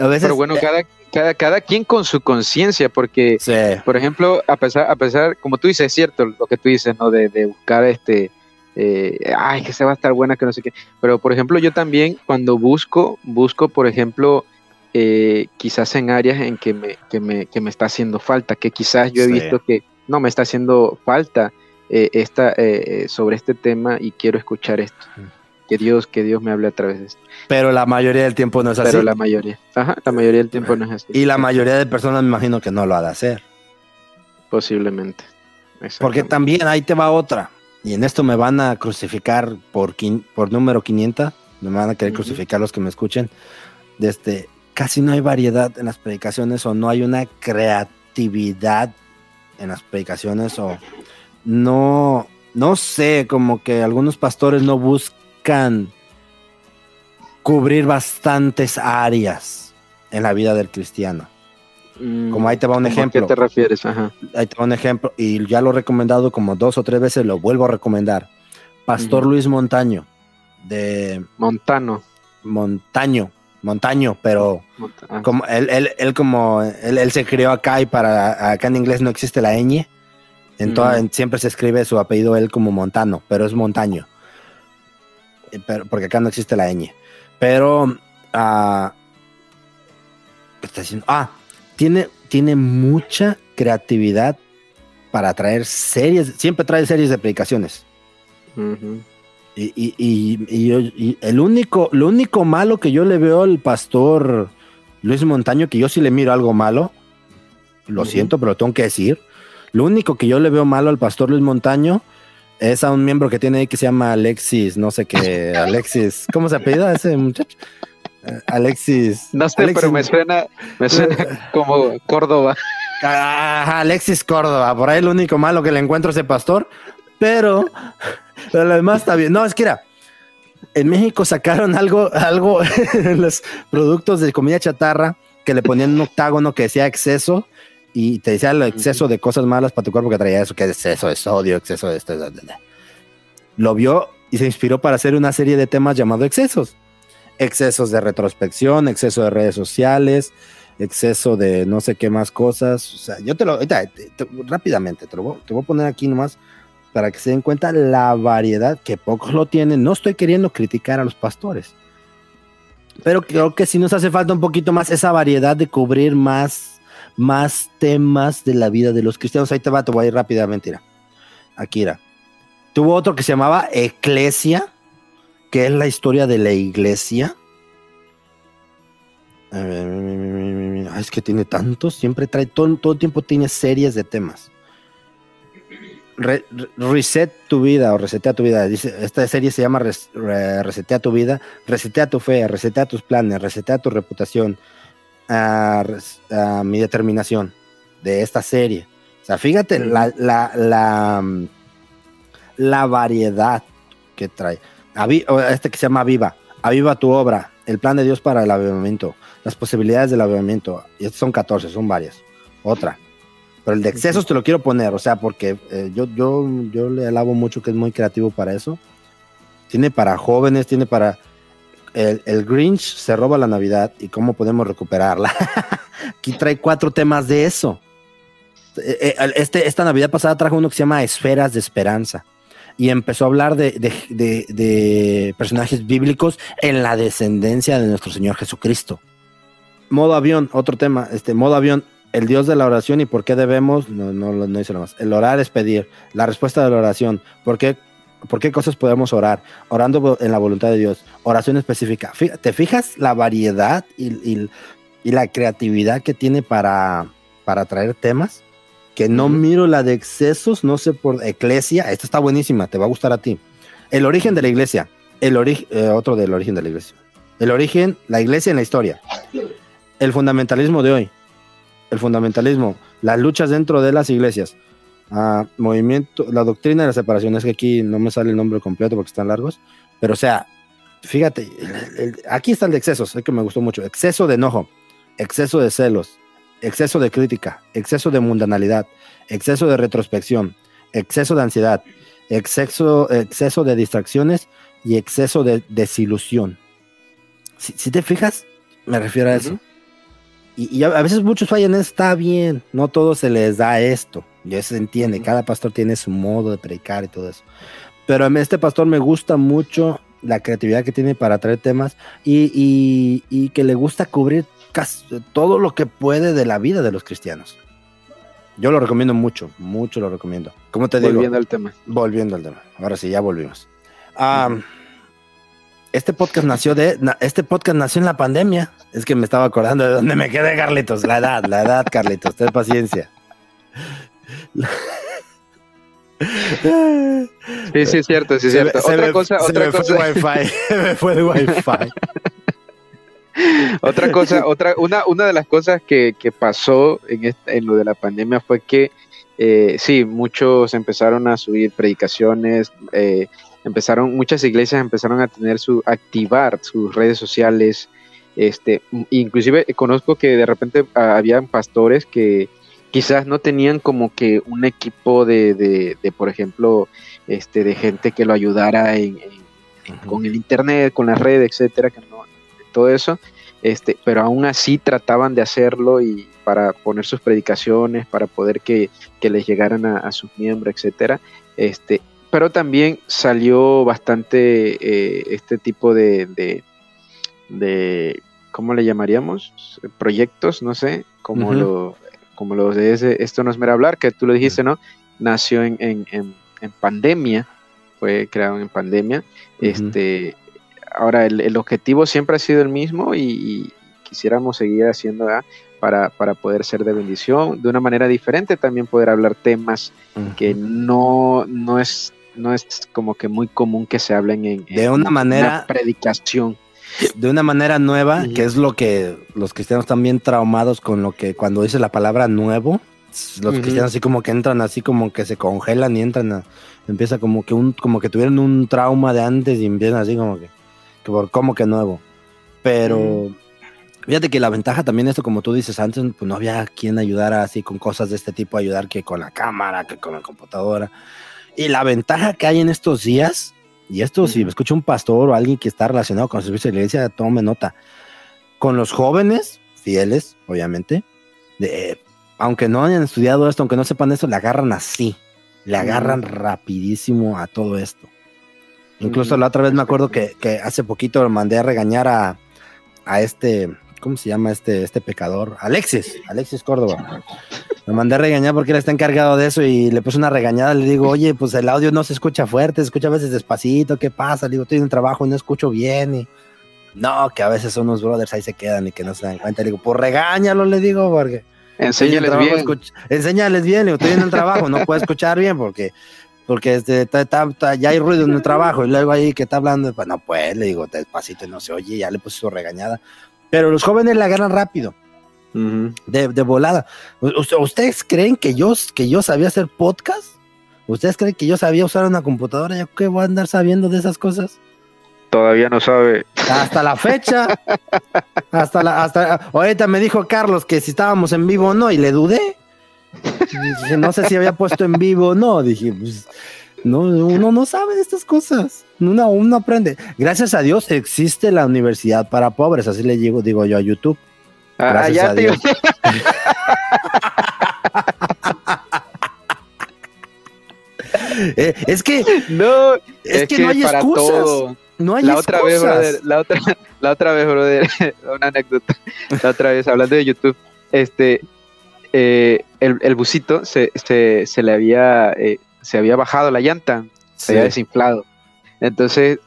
a veces... Pero bueno, eh, cada, cada, cada quien con su conciencia, porque, sí. por ejemplo, a pesar, a pesar, como tú dices, es cierto lo que tú dices, ¿no? De, de buscar este, eh, ay, que se va a estar buena, que no sé qué. Pero, por ejemplo, yo también cuando busco, busco, por ejemplo, eh, quizás en áreas en que me, que, me, que me está haciendo falta, que quizás yo he Sí. visto que no me está haciendo falta eh, esta, eh, sobre este tema y quiero escuchar esto. Que Dios, que Dios me hable a través de esto. Pero la mayoría del tiempo no es así. Pero la mayoría, ajá, la mayoría del tiempo no es así. Y la mayoría de personas me imagino que no lo ha de hacer. Posiblemente. Porque también ahí te va otra. Y en esto me van a crucificar por, quin- por número 500. Me van a querer crucificar los que me escuchen. Desde, casi no hay variedad en las predicaciones o no hay una creatividad en las predicaciones o no, no sé, como que algunos pastores no buscan cubrir bastantes áreas en la vida del cristiano. Mm, como ahí te va un ¿cómo a ejemplo. ¿Qué te refieres? Ajá. ahí te va un ejemplo, y ya lo he recomendado como dos o tres veces, lo vuelvo a recomendar. Pastor. Luis Montaño, de Montano. Montaño, Montaño, pero Monta- ah, como él, él, él como él, él se crió acá y para acá en inglés no existe la ñ, en siempre se escribe su apellido él como Montano, pero es Montaño, Eh, pero, porque acá no existe la ñ. Pero, ah, ¿qué está diciendo? Ah, tiene, tiene mucha creatividad para traer series, siempre trae series de predicaciones. Y, y- y- y yo- y el único, lo único malo que yo le veo al pastor Luis Montaño, que yo sí le miro algo malo, lo siento, pero lo tengo que decir. Lo único que yo le veo malo al pastor Luis Montaño es a un miembro que tiene ahí que se llama Alexis, no sé qué, Alexis, ¿cómo se apellida ese muchacho? Alexis. No sé, Alexis- pero me suena, me suena como Córdoba. Ajá, Alexis Córdoba, por ahí el único malo que le encuentro a ese pastor, pero, pero lo demás está bien. No, es que era, en México sacaron algo, algo en los productos de comida chatarra que le ponían un octágono que decía exceso y te decía el exceso de cosas malas para tu cuerpo que traía eso, que es exceso de sodio, exceso de esto. bla. Lo vio y se inspiró para hacer una serie de temas llamado excesos. Excesos de retrospección, exceso de redes sociales, exceso de no sé qué más cosas. O sea, yo te lo, ahorita, te- te- rápidamente, te lo voy, te voy a poner aquí nomás para que se den cuenta la variedad que pocos lo tienen. No estoy queriendo criticar a los pastores, pero creo que sí nos hace falta un poquito más esa variedad de cubrir más, más temas de la vida de los cristianos. Ahí te va, te voy a ir rápidamente. Mira. Aquí era. Tuvo otro que se llamaba Eclesia, que es la historia de la iglesia. A es que tiene tantos, siempre trae, todo, todo el tiempo tiene series de temas. Re- re- reset tu vida o resetea tu vida. Dice, esta serie se llama Res- Re- Resetea tu vida, resetea tu fe, resetea tus planes, resetea tu reputación, ah, mi determinación de esta serie. O sea, fíjate la, la, la, mm, la variedad que trae. Este que se llama Aviva. Aviva tu obra. El plan de Dios para el avivamiento. Las posibilidades del avivamiento. Y estos son 14, son varias. Otra. Pero el de excesos te lo quiero poner, o sea, porque eh, yo, yo, yo le alabo mucho que es muy creativo para eso. Tiene para jóvenes, tiene para... El, el Grinch se roba la Navidad y cómo podemos recuperarla. Aquí trae cuatro temas de eso. Eh, eh, Este, esta Navidad pasada trajo uno que se llama Esferas de Esperanza y empezó a hablar de, de- de- personajes bíblicos en la descendencia de nuestro Señor Jesucristo. Modo avión, otro tema, este modo avión, el Dios de la oración y por qué debemos, no, no, no dice nada más, el orar es pedir, la respuesta de la oración, por qué, por qué cosas podemos orar, orando en la voluntad de Dios, oración específica. ¿Te fijas la variedad y, y- y la creatividad que tiene para, para traer temas? Que no miro la de excesos, no sé por Eclesia, esta está buenísima, te va a gustar a ti. El origen de la iglesia, el origen, otro del origen de la iglesia. El origen, la iglesia en la historia. El fundamentalismo de hoy. El fundamentalismo, las luchas dentro de las iglesias. Ah, movimiento, la doctrina de la separación, es que aquí no me sale el nombre completo porque están largos, pero o sea, fíjate, el- el- aquí está el de excesos, es que me gustó mucho. Exceso de enojo, exceso de celos, exceso de crítica, exceso de mundanalidad, exceso de retrospección, exceso de ansiedad, exceso, exceso de distracciones y exceso de desilusión. Si, si te fijas, me refiero a eso. Y, y a, a veces muchos fallan, está bien, no todo se les da esto, y eso se entiende, cada pastor tiene su modo de predicar y todo eso. Pero a mí este pastor me gusta mucho la creatividad que tiene para traer temas y, y- y que le gusta cubrir cas- todo lo que puede de la vida de los cristianos. Yo lo recomiendo mucho, mucho lo recomiendo. Como te digo, Volviendo al tema. volviendo al tema. Ahora sí, ya volvimos. Ah, Este podcast nació de, este podcast nació en la pandemia. Es que me estaba acordando de dónde me quedé, Carlitos. La edad, la edad, Carlitos. Ten paciencia. Sí, sí, es cierto, sí, es cierto. se Otra me- cosa, se otra me fue el wifi. Se me fue el wifi. otra cosa, otra, una, una de las cosas que, que pasó en, este- en lo de la pandemia fue que eh, sí, muchos empezaron a subir predicaciones, eh, empezaron, muchas iglesias empezaron a tener su, activar sus redes sociales, este, inclusive conozco que de repente ah, habían pastores que quizás no tenían como que un equipo de, de, de, por ejemplo, este, de gente que lo ayudara en- con el internet, con las redes, etcétera, que no, todo eso, este, pero aún así trataban de hacerlo y para poner sus predicaciones, para poder que, que les llegaran a, a sus miembros, etcétera, este, pero también salió bastante eh, este tipo de, de, de, ¿cómo le llamaríamos? Proyectos, no sé, como lo, como los de ese, esto no es mero hablar, que tú lo dijiste, ¿no? Nació en, en, en, en pandemia, fue creado en pandemia, este, ahora el, el objetivo siempre ha sido el mismo y, y quisiéramos seguir haciendo para, para poder ser de bendición de una manera diferente, también poder hablar temas que no, no es no es como que muy común que se hablen en, De en una manera- predicación. de una manera nueva, que es lo que los cristianos están bien traumados con lo que cuando dice la palabra nuevo, los cristianos así como que entran así como que se congelan y entran a, empieza como que un como que tuvieron un trauma de antes y empiezan así como que por cómo que nuevo. Pero fíjate que la ventaja también esto como tú dices antes, pues no había quien ayudara así con cosas de este tipo, ayudar que con la cámara, que con la computadora. Y la ventaja que hay en estos días, y esto si me escucha un pastor o alguien que está relacionado con el servicio de la iglesia, tome nota. Con los jóvenes, fieles, obviamente, de, aunque no hayan estudiado esto, aunque no sepan esto, le agarran así. Le agarran rapidísimo a todo esto. Incluso la otra vez me acuerdo que, que hace poquito mandé a regañar a, a este, ¿cómo se llama este, este pecador? Alexis, Alexis Córdoba. Me mandé a regañar porque él está encargado de eso y le puse una regañada. Le digo, oye, pues el audio no se escucha fuerte, se escucha a veces despacito. ¿Qué pasa? Le digo, estoy en el trabajo y no escucho bien. Y no, que a veces unos brothers ahí se quedan y que no se dan cuenta. Le digo, pues regáñalo, le digo, porque Enséñales bien. enséñales bien. Le digo, estoy en el trabajo, no puedo escuchar bien porque porque este, ta- ta- ta- ya hay ruido en el trabajo y luego ahí que está hablando, pues no pues, le digo, despacito, no se oye, ya le puse su regañada. Pero los jóvenes la agarran rápido de, de volada. ¿Ustedes creen que yo, que yo sabía hacer podcast? ¿Ustedes creen que yo sabía usar una computadora? ¿Yo qué voy a andar sabiendo de esas cosas? Todavía no sabe. Hasta la fecha. hasta la, hasta ahorita me dijo Carlos que si estábamos en vivo o no, y le dudé. Dije, no sé si había puesto en vivo o no. Dije, pues, no, uno no sabe de estas cosas. Uno, uno aprende. Gracias a Dios existe la universidad para pobres, así le digo, digo yo a YouTube. Ah, Gracias ya a Dios. Eh, es que, No, es, que, no hay para excusas. todo. No hay la otra vez, excusas. brother, la otra, la otra vez, brother, una anécdota. La otra vez, hablando de YouTube, este, eh, el, el busito se, se, se le había, eh, se había bajado la llanta, se había desinflado. Entonces,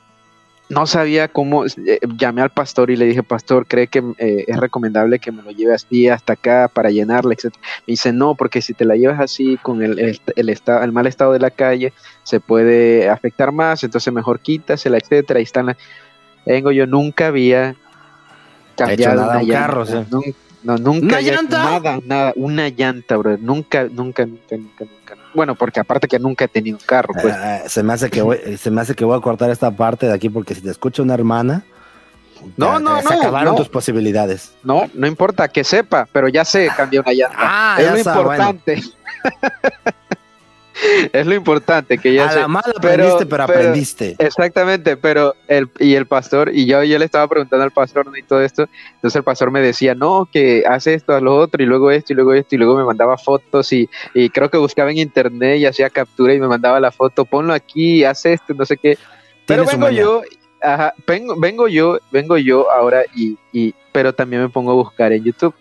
no sabía cómo, eh, llamé al pastor y le dije, pastor, ¿cree que eh, es recomendable que me lo lleve así hasta acá para llenarle, etcétera? Me dice, no, porque si te la llevas así con el, el, el mal estado de la calle, se puede afectar más, entonces mejor quítasela, etcétera. Ahí están las... Vengo, yo nunca había cambiado nada una un llanta. carro, sí. nun- no, nunca. ¿Una había- llanta? Nada, nada, una llanta, bro. Nunca, nunca, nunca, nunca, nunca. Bueno, porque aparte que nunca he tenido un carro, pues. Ah, se me hace que voy, se me hace que voy a cortar esta parte de aquí porque si te escucha una hermana, No, ya- no, ya se no, acabaron no. tus posibilidades. No, no importa que sepa, pero ya sé, cambié una llanta. Ah, es ya lo importante. es lo importante que ya a sé. la mala pero- aprendiste, pero, pero- aprendiste. Exactamente, pero el y el pastor y yo yo le estaba preguntando al pastor ¿no? y todo esto, entonces el pastor me decía, "No, que hace esto, a lo otro y luego esto y luego esto y luego me mandaba fotos y, y creo que buscaba en internet y hacía captura y me mandaba la foto, ponlo aquí, hace esto, no sé qué." Pero vengo yo ajá, vengo, vengo yo, vengo yo ahora y, y, pero también me pongo a buscar en YouTube.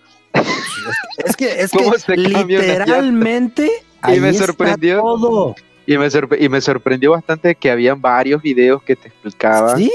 Es que, es ¿Cómo que se literalmente. Y ahí me sorprendió. todo. Y me, sorpre- y me sorprendió bastante que habían varios videos que te explicaban, ¿Sí?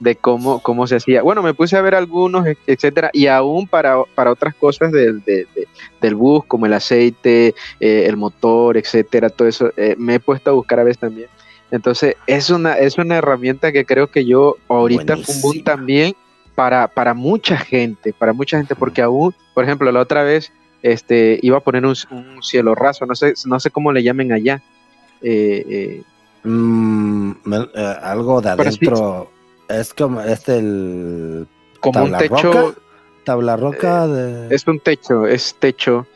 De cómo, cómo se hacía. Bueno, me puse a ver algunos, etcétera, y aún para, para otras cosas del, de- de- del bus, como el aceite, eh, el motor, etcétera, todo eso, eh, me he puesto a buscar a veces también. Entonces, es una, es una herramienta que creo que yo ahorita boom también para, para mucha gente, para mucha gente, porque aún, por ejemplo, la otra vez este, iba a poner un, un cielo raso, no sé, no sé cómo le llamen allá. Eh, eh, Mm, eh, algo de adentro. Es como este el. como un ¿Tabla techo, roca? Tabla roca de. es un techo, es techo,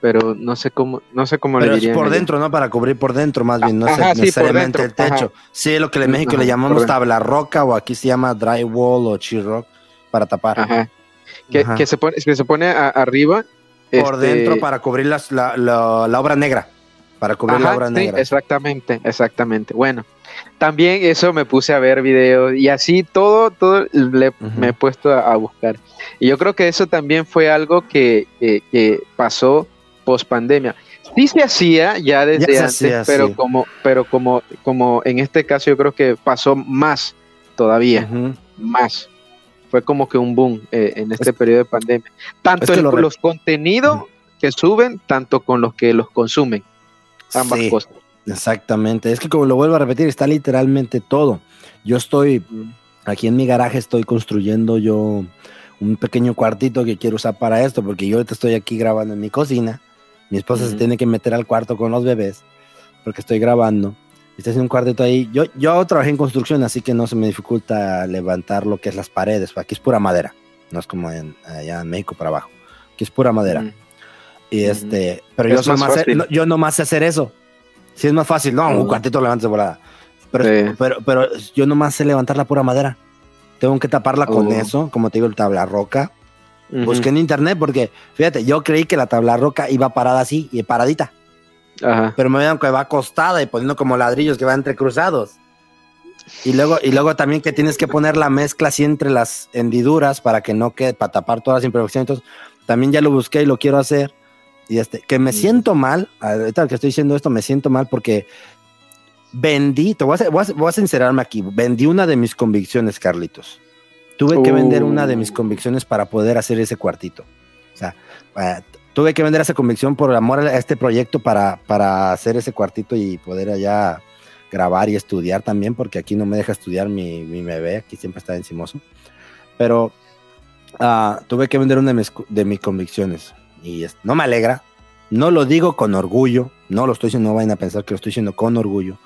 pero no sé cómo, no sé cómo Pero le es dirían. por dentro, ¿no? Para cubrir por dentro, más bien, no es Ajá, sí, por necesariamente dentro, el techo. Sí, lo que en México Ajá, le llamamos tabla roca o aquí se llama drywall o sheetrock para tapar. Ajá. Que, Ajá. que se pone, que se pone a- arriba. Por este, dentro para cubrir las- la, la- la obra negra. Para cubrir la Ajá, obra sí, negra. exactamente, exactamente. Bueno, también eso me puse a ver videos y así todo, todo le- Ujú. me he puesto a, a buscar. Y yo creo que eso también fue algo que, que- que pasó post pandemia. Sí se hacía ya desde se antes, hacía, pero sí. como, pero como, como en este caso yo creo que pasó más todavía, Ujú. más. Fue como que un boom eh, en este periodo de pandemia. Tanto es que lo los contenidos que suben, tanto con los que los consumen. Ambas Sí, cosas. Exactamente. Es que como lo vuelvo a repetir, está literalmente todo. Yo estoy aquí en mi garaje, estoy construyendo yo un pequeño cuartito que quiero usar para esto, porque yo ahorita estoy aquí grabando en mi cocina. Mi esposa se tiene que meter al cuarto con los bebés, porque estoy grabando. Estoy haciendo un cuartito ahí. Yo, yo trabajé en construcción, así que no se me dificulta levantar lo que es las paredes. Aquí es pura madera. No es como en, allá en México para abajo. Aquí es pura madera. Ujú. Y este, pero Es yo, soy más no, yo no más sé hacer eso. Sí, es más fácil. No, un Ujú. cuartito levantes de volada. Pero, Sí. pero, pero yo nomás sé levantar la pura madera. Tengo que taparla con Oh. eso, como te digo, el tabla roca. Ujú. Busqué en internet porque, fíjate, yo creí que la tabla roca iba parada así y paradita. Ajá. Pero me vean que va acostada y poniendo como ladrillos que van entrecruzados. Y luego, y luego también que tienes que poner la mezcla así entre las hendiduras para que no quede, para tapar todas las imperfecciones. Entonces, también ya lo busqué y lo quiero hacer. Y este, que me Mm. siento mal, ahorita que estoy diciendo esto, me siento mal porque vendí, te voy a, voy a, voy a sincerarme aquí, vendí una de mis convicciones, Carlitos. Tuve que vender una de mis Oh. convicciones para poder hacer ese cuartito. O sea, eh, tuve que vender esa convicción por amor a este proyecto para, para hacer ese cuartito y poder allá grabar y estudiar también, porque aquí no me deja estudiar mi, mi bebé, aquí siempre está encimoso. Pero ah, tuve que vender una de mis, de mis convicciones y es- no me alegra, no lo digo con orgullo, no lo estoy diciendo, no vayan a pensar que lo estoy diciendo con orgullo,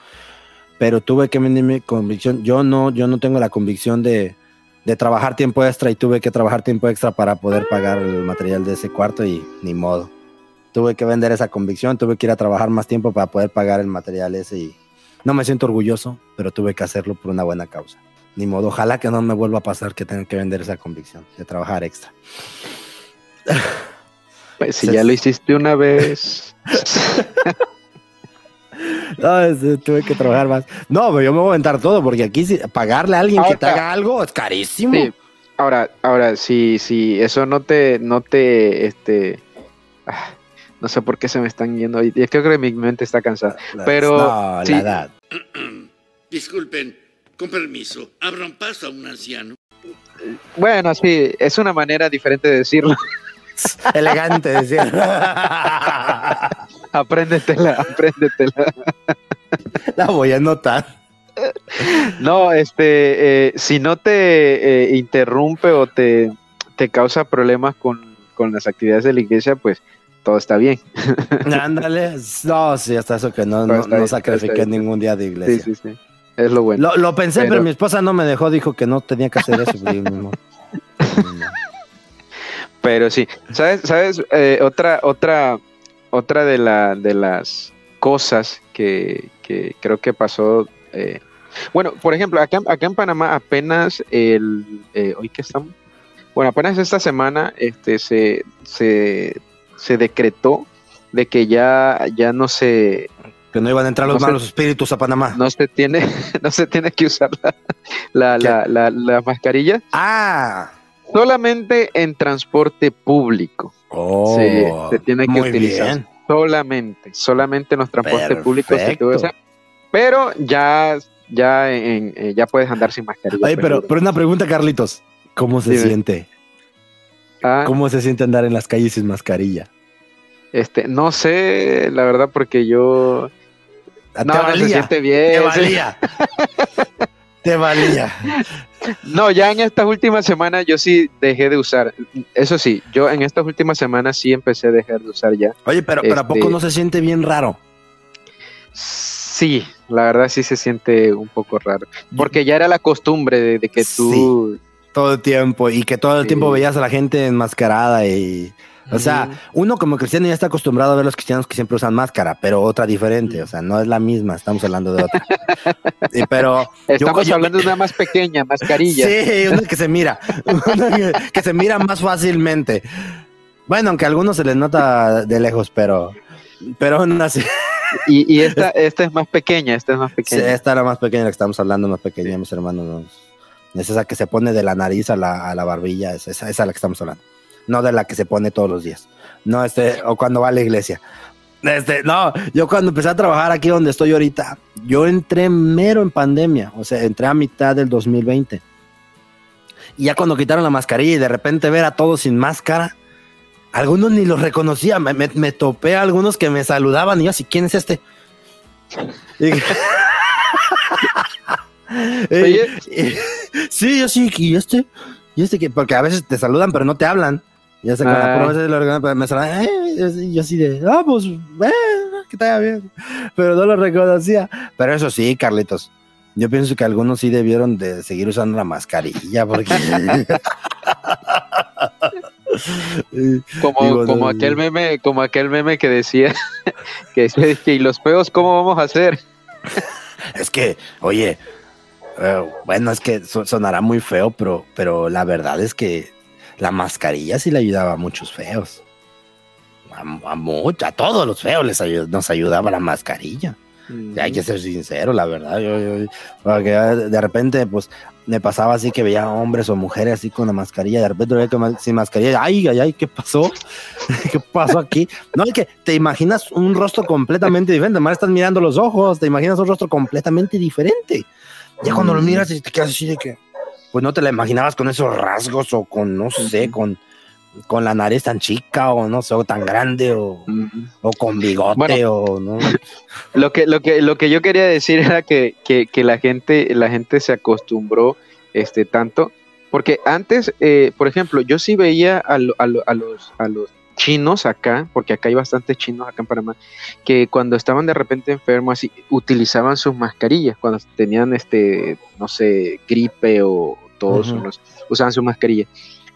pero tuve que vender mi convicción. Yo no, yo no tengo la convicción de, de trabajar tiempo extra y tuve que trabajar tiempo extra para poder pagar el material de ese cuarto y ni modo. Tuve que vender esa convicción, tuve que ir a trabajar más tiempo para poder pagar el material ese y no me siento orgulloso, pero tuve que hacerlo por una buena causa. Ni modo, ojalá que no me vuelva a pasar que tenga que vender esa convicción de trabajar extra. Pues si ya lo hiciste una vez. No, es- tuve que trabajar más. No, pero yo me voy a aventar todo porque aquí si- pagarle a alguien que te haga algo es carísimo. Sí. Ahora, ahora, si, si eso no te, no te, este, ah, no sé por qué se me están yendo. y Creo que mi mente está cansada. Pero, no, sí. la edad. Disculpen, con permiso, abran paso a un anciano. Bueno, sí, es una manera diferente de decirlo. Elegante, decía. apréndetela, apréndetela. la voy a anotar. No, este, eh, si no te eh, interrumpe o te, te causa problemas con, con las actividades de la iglesia, pues todo está bien. Ándale. No, sí, hasta eso que no, no, no sacrifiqué ningún día de Sí, iglesia. sí, sí. Es lo bueno. Lo, lo pensé, pero... Pero- mi esposa no me dejó, dijo que no tenía que hacer eso. pues, mismo. Pero sí, ¿sabes? ¿Sabes? Eh, otra, otra, otra de, la, de las cosas que, que creo que pasó. eh, bueno, por ejemplo, acá, acá en Panamá apenas el. eh, ¿Hoy qué estamos? Bueno, apenas esta semana este, se, se, se decretó de que ya, ya no se Que no iban a entrar los No malos espíritus a Panamá. No se tiene, no se tiene que usar la, la, la- la mascarilla Ah. solamente en transporte público. Oh, se, se tiene que utilizar. bien. Solamente, solamente en los transportes públicos. Pero ya, ya, en, eh, ya puedes andar sin mascarilla. Ay, pero, pero una pregunta, Carlitos. ¿Cómo se Dime. siente? Ah, ¿Cómo se siente andar en las calles sin mascarilla? este, no sé, la verdad, porque yo. Ah, No, te no se siente bien. Te valía. te valía. No, ya en estas últimas semanas yo sí dejé de usar. Eso sí, yo en estas últimas semanas sí empecé a dejar de usar ya. Oye, pero, pero ¿a Este- poco no se siente bien raro? Sí, la verdad sí se siente un poco raro. Porque ya era la costumbre de, de que tú. Todo el tiempo. Y que todo el Sí. tiempo veías a la gente enmascarada y. O sea, uno como cristiano ya está acostumbrado a ver a los cristianos que siempre usan máscara, pero otra diferente, o sea, no es la misma, estamos hablando de otra. Sí, pero Estamos yo- hablando de una más pequeña, mascarilla. Sí, una que se mira, una que, que se mira más fácilmente. Bueno, aunque a algunos se les nota de lejos, pero pero aún así, Y, y esta, esta es más pequeña, esta es más sí, pequeña. esta era más pequeña, la que estamos hablando, más pequeña, mis hermanos. no. Es esa que se pone de la nariz a la, a la barbilla, es esa, esa es la que estamos hablando. No de la que se pone todos los días. No, este, o cuando va a la iglesia. Este, no, yo cuando empecé a trabajar aquí donde estoy ahorita, yo entré mero en pandemia, o sea, entré a mitad del 2020. Y ya cuando quitaron la mascarilla y de repente ver a todos sin máscara, algunos ni los reconocía, me, me- me topé a algunos que me saludaban y yo así, ¿quién es este? Y- Oye. Y- sí, yo sí, y este, y este que, porque a veces te saludan pero no te hablan. Ya sé, con la Ah. lo reconocen, pero me saludan, "Eh", y yo así de, ah, pues, eh, que te vaya bien. Pero no lo reconocía. Pero eso sí, Carlitos, yo pienso que algunos sí debieron de seguir usando la mascarilla porque... Como, Digo, como no, aquel meme, como aquel meme que decía que decía y los feos cómo vamos a hacer. Es que, oye, eh, bueno, es que so- sonará muy feo, pero, pero la verdad es que la mascarilla sí le ayudaba a muchos feos. A, a a todos los feos les ayu- nos ayudaba la mascarilla. Hay que ser sincero, la verdad. Yo, yo- porque de repente, pues, me pasaba así que veía hombres o mujeres así con la mascarilla. De repente veía que sin mascarilla. Ay, ay, ay, ¿qué pasó? ¿Qué pasó aquí? No, es que te imaginas un rostro completamente diferente. Además, estás mirando los ojos, te imaginas un rostro completamente diferente. Ya cuando lo miras y te quedas así de que, pues no te la imaginabas con esos rasgos o con, no sé, con, con la nariz tan chica o no sé, o tan grande o, o con bigote Bueno. o no. Lo que, lo que, lo que yo quería decir era que, que, que la gente, la gente se acostumbró este tanto, porque antes, eh, por ejemplo, yo sí veía a, lo- a lo- a los, a los chinos acá, porque acá hay bastantes chinos acá en Panamá, que cuando estaban de repente enfermos así, utilizaban sus mascarillas, cuando tenían este, no sé, gripe o Ujú. o no sé, usaban su mascarilla.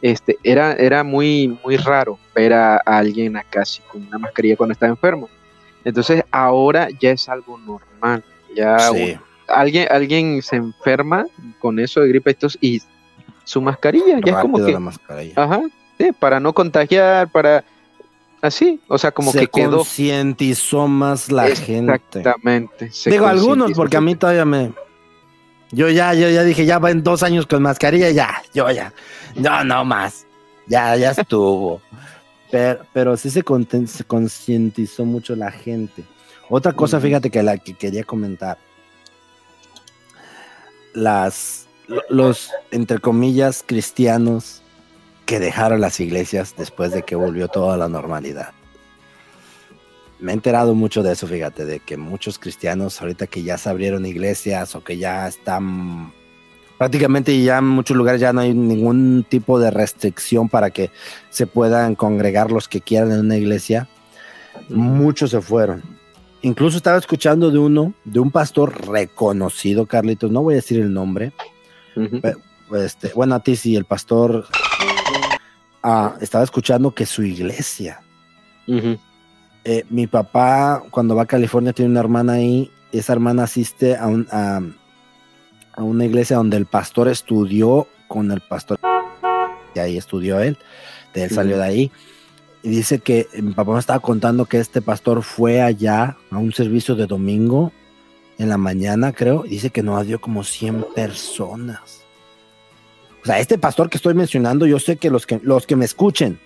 Este, era, era muy, muy raro ver a, a alguien acá así con una mascarilla cuando estaba enfermo. Entonces ahora ya es algo normal. Ya Sí. un- alguien, alguien se enferma con eso de gripe y tos y su mascarilla ya es como que, la mascarilla. ajá, sí, para no contagiar, para así, o sea, como se que quedó concientizó más la gente. exactamente. Digo algunos, porque a mí todavía me. Yo ya, yo ya dije, ya van dos años con mascarilla, ya, yo ya. No, no más. Ya, ya estuvo. pero, pero sí se, se concientizó mucho la gente. Otra cosa, fíjate que la que quería comentar. Las, lo- los, entre comillas, cristianos que dejaron las iglesias después de que volvió toda la normalidad. Me he enterado mucho de eso, fíjate, de que muchos cristianos ahorita que ya se abrieron iglesias o que ya están prácticamente ya en muchos lugares ya no hay ningún tipo de restricción para que se puedan congregar los que quieran en una iglesia. Muchos se fueron. Incluso estaba escuchando de uno, de un pastor reconocido, Carlitos, no voy a decir el nombre, este, bueno, a ti sí, el pastor ah, estaba escuchando que su iglesia. Eh, mi papá cuando va a California tiene una hermana ahí, esa hermana asiste a, un- a, a una iglesia donde el pastor estudió con el pastor, y ahí estudió él, de él salió de ahí, Y dice que mi papá me estaba contando que este pastor fue allá a un servicio de domingo en la mañana, creo, y dice que no dio como 100 personas. O sea, este pastor que estoy mencionando, yo sé que los que, los que me escuchen,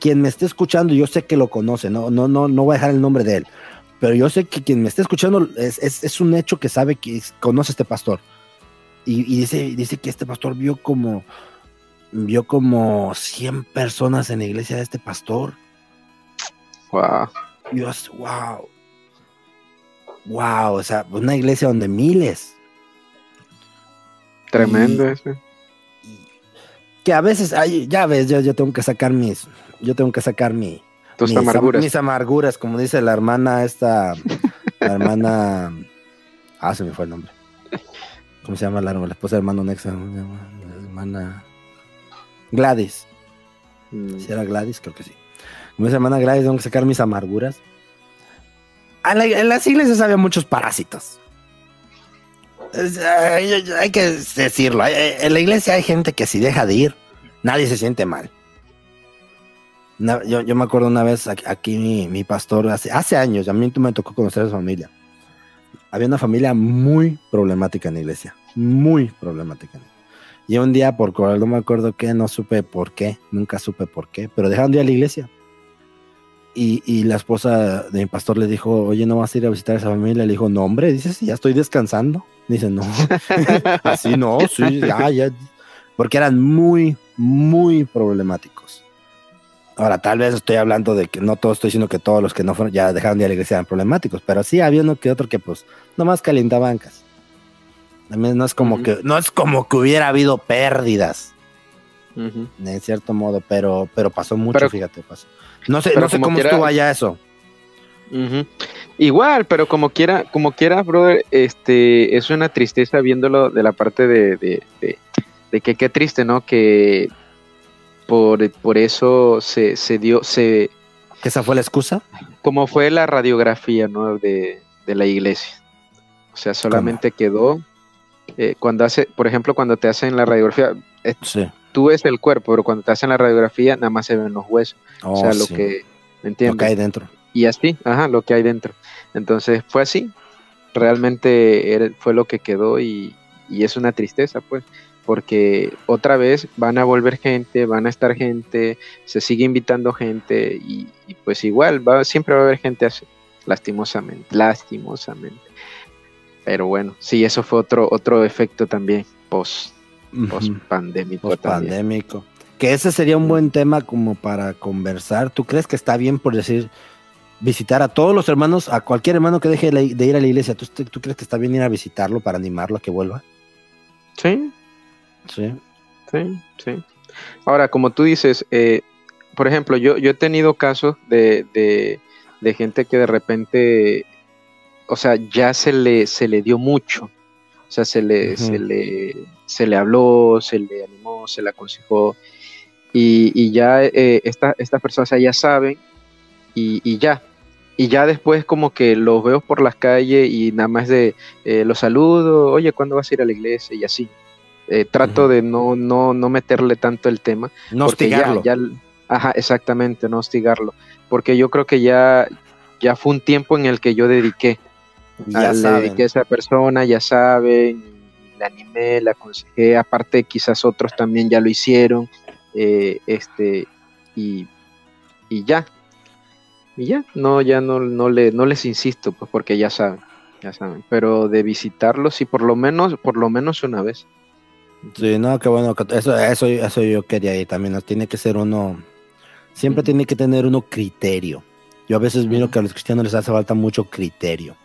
quien me esté escuchando, yo sé que lo conoce, no, no, no, no voy a dejar el nombre de él, pero yo sé que quien me esté escuchando es, es, es un hecho que sabe que es- conoce a este pastor. Y, y dice, dice que este pastor vio como, vio como 100 personas en la iglesia de este pastor. Wow. Así, wow. Wow, o sea, una iglesia donde miles. Tremendo Y- eso. Que a veces, ay, ya ves, yo, yo tengo que sacar mis, yo tengo que sacar mi, mis, am- amarguras. mis amarguras, como dice la hermana esta, la hermana, ah, se me fue el nombre. ¿Cómo se llama la, la esposa del hermano Nexa? La hermana Gladys. Mm. Si era Gladys, creo que sí. Como dice la hermana Gladys, tengo que sacar mis amarguras. A la- en las iglesias había muchos parásitos. Es- hay, que decirlo. En la iglesia hay gente que si deja de ir, nadie se siente mal. Una- yo, yo me acuerdo una vez aquí, mi, mi pastor, hace, hace años, a mí me tocó conocer a su familia. Había una familia muy problemática en la iglesia, muy problemática. Y un día, por cual no me acuerdo qué, no supe por qué, nunca supe por qué, pero dejaron de ir a la iglesia. Y, y la esposa de mi pastor le dijo, oye, ¿no vas a ir a visitar a esa familia? Le dijo, no, hombre, dice, sí, ya estoy descansando. Dice, no, así no, sí, ya, ya. Porque eran muy, muy problemáticos. Ahora, tal vez estoy hablando de que no todos estoy diciendo que todos los que no fueron, ya dejaron de ir a la iglesia eran problemáticos, pero sí había uno que otro que pues nomás calienta bancas. También no es como que, no es como que hubiera habido pérdidas, en cierto modo, pero, pero pasó mucho, Pero- fíjate, pasó. No sé, no sé cómo quiera- estuvo allá eso. Igual, pero como quiera, como quiera, brother, este, es una tristeza viéndolo de la parte de, de, de, de que qué triste, ¿no? Que por, por eso se, se dio, se, ¿Que esa fue la excusa? como fue la radiografía, ¿no? De, de la iglesia. O sea, solamente quedó, eh, cuando hace, por ejemplo, cuando te hacen la radiografía, eh, Sí. tú ves el cuerpo, pero cuando te hacen la radiografía, nada más se ven los huesos. Oh, o sea, lo sí. que, ¿me Lo que hay dentro. y así, ajá, lo que hay dentro. Entonces fue así, realmente fue lo que quedó y, y es una tristeza, pues, porque otra vez van a volver gente, van a estar gente, se sigue invitando gente y, y pues igual, va, siempre va a haber gente así, lastimosamente, lastimosamente. Pero bueno, sí, eso fue otro, otro efecto también post, post pandémico también. pandémico. Que ese sería un buen tema como para conversar. ¿Tú crees que está bien por decir visitar a todos los hermanos, a cualquier hermano que deje de ir a la iglesia? ¿Tú, tú crees que está bien ir a visitarlo para animarlo a que vuelva? Sí, Sí. Sí, sí. Ahora, como tú dices, eh, por ejemplo, yo, yo he tenido casos de, de, de gente que de repente, o sea, ya se le, se le dio mucho. O sea, se le, se le, se le habló, se le animó, se le aconsejó. Y, y ya eh, esta- estas personas ya saben y, y ya. Y ya después como que los veo por las calles y nada más de eh, los saludo, oye, ¿cuándo vas a ir a la iglesia? Y así. Eh, trato de no, no, no meterle tanto el tema. No ya- hostigarlo. ya, ajá, exactamente, no hostigarlo. Porque yo creo que ya, ya fue un tiempo en el que yo dediqué. Ya Ah, le dediqué a esa persona, ya saben, la animé, la aconsejé, aparte quizás otros también ya lo hicieron, eh, este, y, y ya, y ya, no, ya no, no, le, no les insisto, pues porque ya saben, ya saben, pero de visitarlos sí, por lo menos, por lo menos una vez. Sí, no, qué bueno. Eso, eso, eso yo quería ir también. ¿no? Tiene que ser uno. Siempre tiene que tener uno criterio. Yo a veces miro que a los cristianos les hace falta mucho criterio.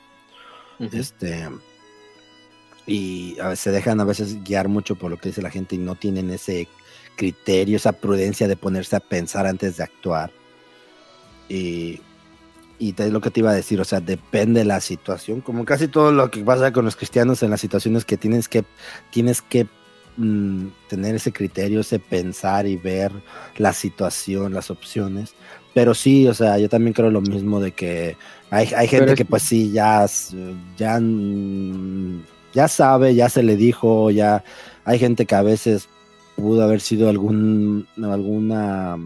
Este. Y a veces se dejan a veces guiar mucho por lo que dice la gente y no tienen ese criterio, esa prudencia de ponerse a pensar antes de actuar. Y, y es lo que te iba a decir, o sea, depende de la situación, como casi todo lo que pasa con los cristianos en las situaciones que tienes que, tienes que mm, tener ese criterio, ese pensar y ver la situación, las opciones. Pero sí, o sea, yo también creo lo mismo de que hay, hay gente es- que pues sí, ya, ya, ya sabe, ya se le dijo, ya hay gente que a veces pudo haber sido algún, alguna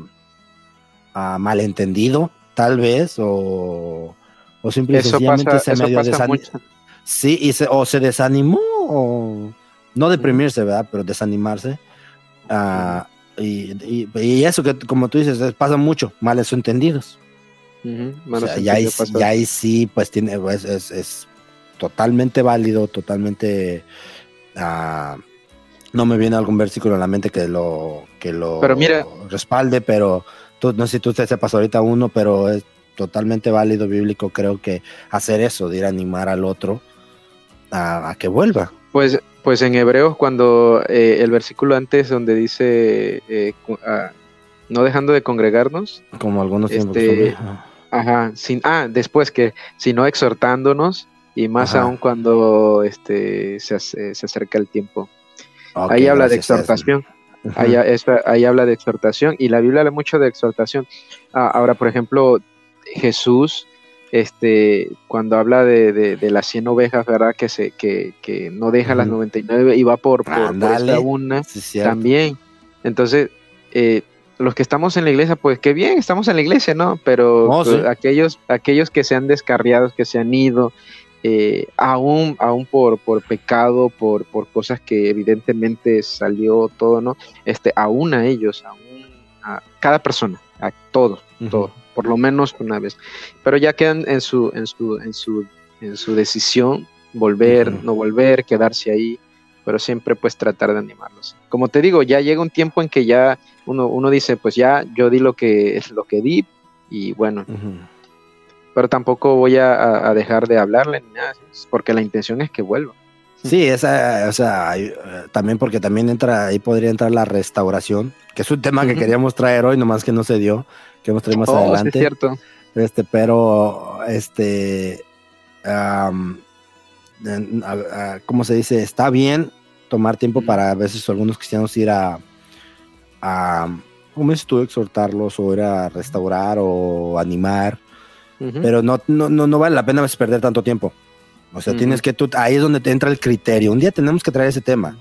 ah, malentendido, tal vez, o, o simple y Eso sencillamente pasa, se medio pasa desani- mucho. Sí, y se- o se desanimó, o no deprimirse, ¿verdad? Pero desanimarse. Ah, y, y- y eso que, como tú dices, es- pasa mucho, malos entendidos. Ujú, O malos sea, ya, ahí, ya ahí sí, pues tiene, pues, es, es totalmente válido, totalmente. ah, no me viene algún versículo a la mente que lo, que lo Pero mira- respalde, pero tú, no sé si tú te sepas ahorita uno, pero es totalmente válido, bíblico, creo que hacer eso, de ir a animar al otro a, a que vuelva. Pues, pues en Hebreos, cuando eh, el versículo antes donde dice eh, ah, no dejando de congregarnos, Como algunos tiempos. Este, hombre. ajá, sin, ah, después que, sino exhortándonos, y más Ajá. aún cuando este se, se acerca el tiempo. Ahí habla de exhortación. Ahí habla de exhortación y la Biblia habla mucho de exhortación. Ah, ahora, por ejemplo, Jesús, este, cuando habla de, de- de las 100 ovejas, ¿verdad? Que, se, que, que no deja las Ujú. 99 y va por, por, por esta una Sí, también. Entonces, eh, los que estamos en la iglesia, pues qué bien, estamos en la iglesia, ¿no? Pero pues, sí. aquellos, aquellos que se han descarriado, que se han ido, eh, aún, aún por, por pecado, por, por cosas que evidentemente salió todo, ¿no? Este, aún a ellos, aún a cada persona, a todos, todos, por lo menos una vez. Pero ya quedan en su, en su, en su, en su decisión, volver, Ujú. no volver, quedarse ahí, pero siempre pues tratar de animarlos. Como te digo, ya llega un tiempo en que ya uno, uno dice, pues ya yo di lo que, lo que di, y bueno, Ujú. pero tampoco voy a, a- dejar de hablarle ni nada, porque la intención es que vuelva. Sí, esa, o sea, eh, también porque también entra, ahí podría entrar la restauración, que es un tema que Ujú. queríamos traer hoy, nomás que no se dio, que hemos traído más Oh, sí, es adelante. cierto. Este, pero, este, a- a- ¿cómo se dice? Está bien tomar tiempo para a veces algunos cristianos ir a, a ¿cómo dices tú? Exhortarlos o ir a restaurar o animar, pero no, no, no, no vale la pena a perder tanto tiempo. O sea, tienes que tú, ahí es donde te entra el criterio. Un día tenemos que traer ese tema,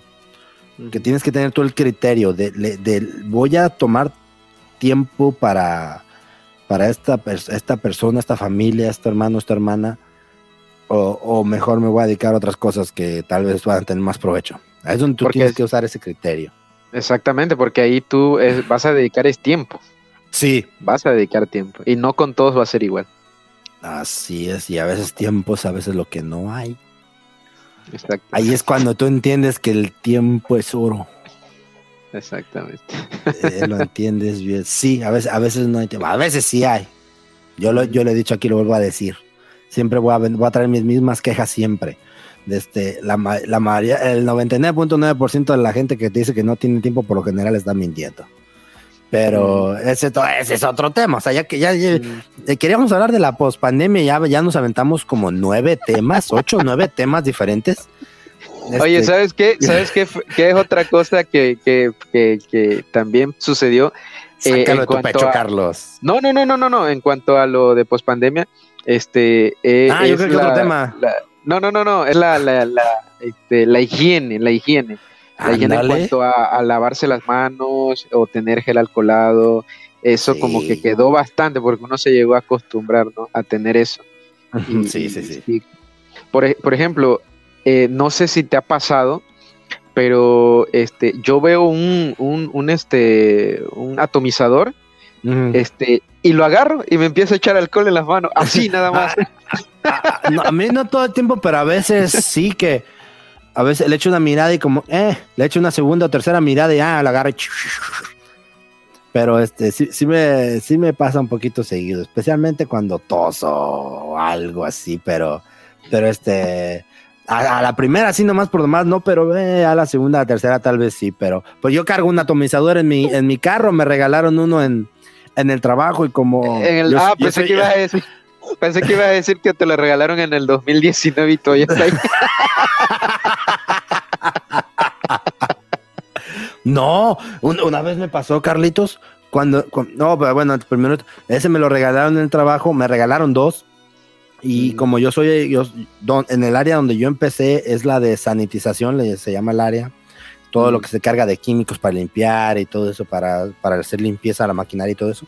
Ujú. que tienes que tener tú el criterio de, de- de- voy a tomar tiempo para, para esta, esta persona, esta familia, este hermano, esta hermana, o, o mejor me voy a dedicar a otras cosas que tal vez van a tener más provecho. Ahí es donde tú Porque tienes es- que usar ese criterio. Exactamente, porque ahí tú es- vas a dedicar es tiempo, Sí. vas a dedicar tiempo, y no con todos va a ser igual. Así es, y a veces tiempos, a veces lo que no hay. Exacto. Ahí es cuando tú entiendes que el tiempo es oro. Exactamente. Eh, lo entiendes bien. Sí, a veces, a veces no hay tiempo. A veces sí hay. Yo lo, yo lo he dicho aquí, lo vuelvo a decir. Siempre voy a, voy a traer mis mismas quejas siempre. Este, la, la mayoría, el 99.9% de la gente que te dice que no tiene tiempo, por lo general está mintiendo. Pero ese, to- ese es otro tema. O sea, ya que ya, ya- eh, queríamos hablar de la pospandemia, ya, ya nos aventamos como nueve temas, ocho, nueve temas diferentes. Oye, Este, ¿sabes qué? ¿Sabes qué, qué es otra cosa que, que, que, que también sucedió? eh, sácalo en de tu pecho, a- Carlos. No, no, no, no, no, no. En cuanto a lo de pospandemia, este. eh, Ah, yo creo que la- otro tema. la- no, no, no, no. Es la, la, la, este, la higiene, la higiene. La higiene en cuanto a, a lavarse las manos o tener gel alcoholado. Eso como que quedó bastante porque uno se llegó a acostumbrar ¿no? a tener eso. Y- Sí, sí, sí. y- por, ej- por ejemplo, eh, no sé si te ha pasado, pero este, yo veo un, un, un, este, un atomizador este, y lo agarro y me empiezo a echar alcohol en las manos, así nada más. No, a mí no todo el tiempo, pero a veces sí que a veces le echo una mirada y como, eh, le echo una segunda o tercera mirada y ah, la agarro. y Pero este sí, sí me sí me pasa un poquito seguido, especialmente cuando toso o algo así, pero pero este a, a la primera sí nomás por nomás no, pero eh, a la segunda, a la tercera tal vez sí, pero pues yo cargo un atomizador en mi en mi carro, me regalaron uno en en el trabajo y como En el- yo- ah, yo pensé soy- que ibas a decir. Pensé que ibas a decir que te lo regalaron en el 2019 y todavía está ahí. No, un- una vez me pasó, Carlitos, cuando, cu- no, pero bueno, primero, ese me lo regalaron en el trabajo, me regalaron dos, y Mm. como yo soy, yo, don- en el área donde yo empecé es la de sanitización, le- se llama el área, todo lo Mm. que se carga de químicos para limpiar y todo eso, para, para hacer limpieza a la maquinaria y todo eso.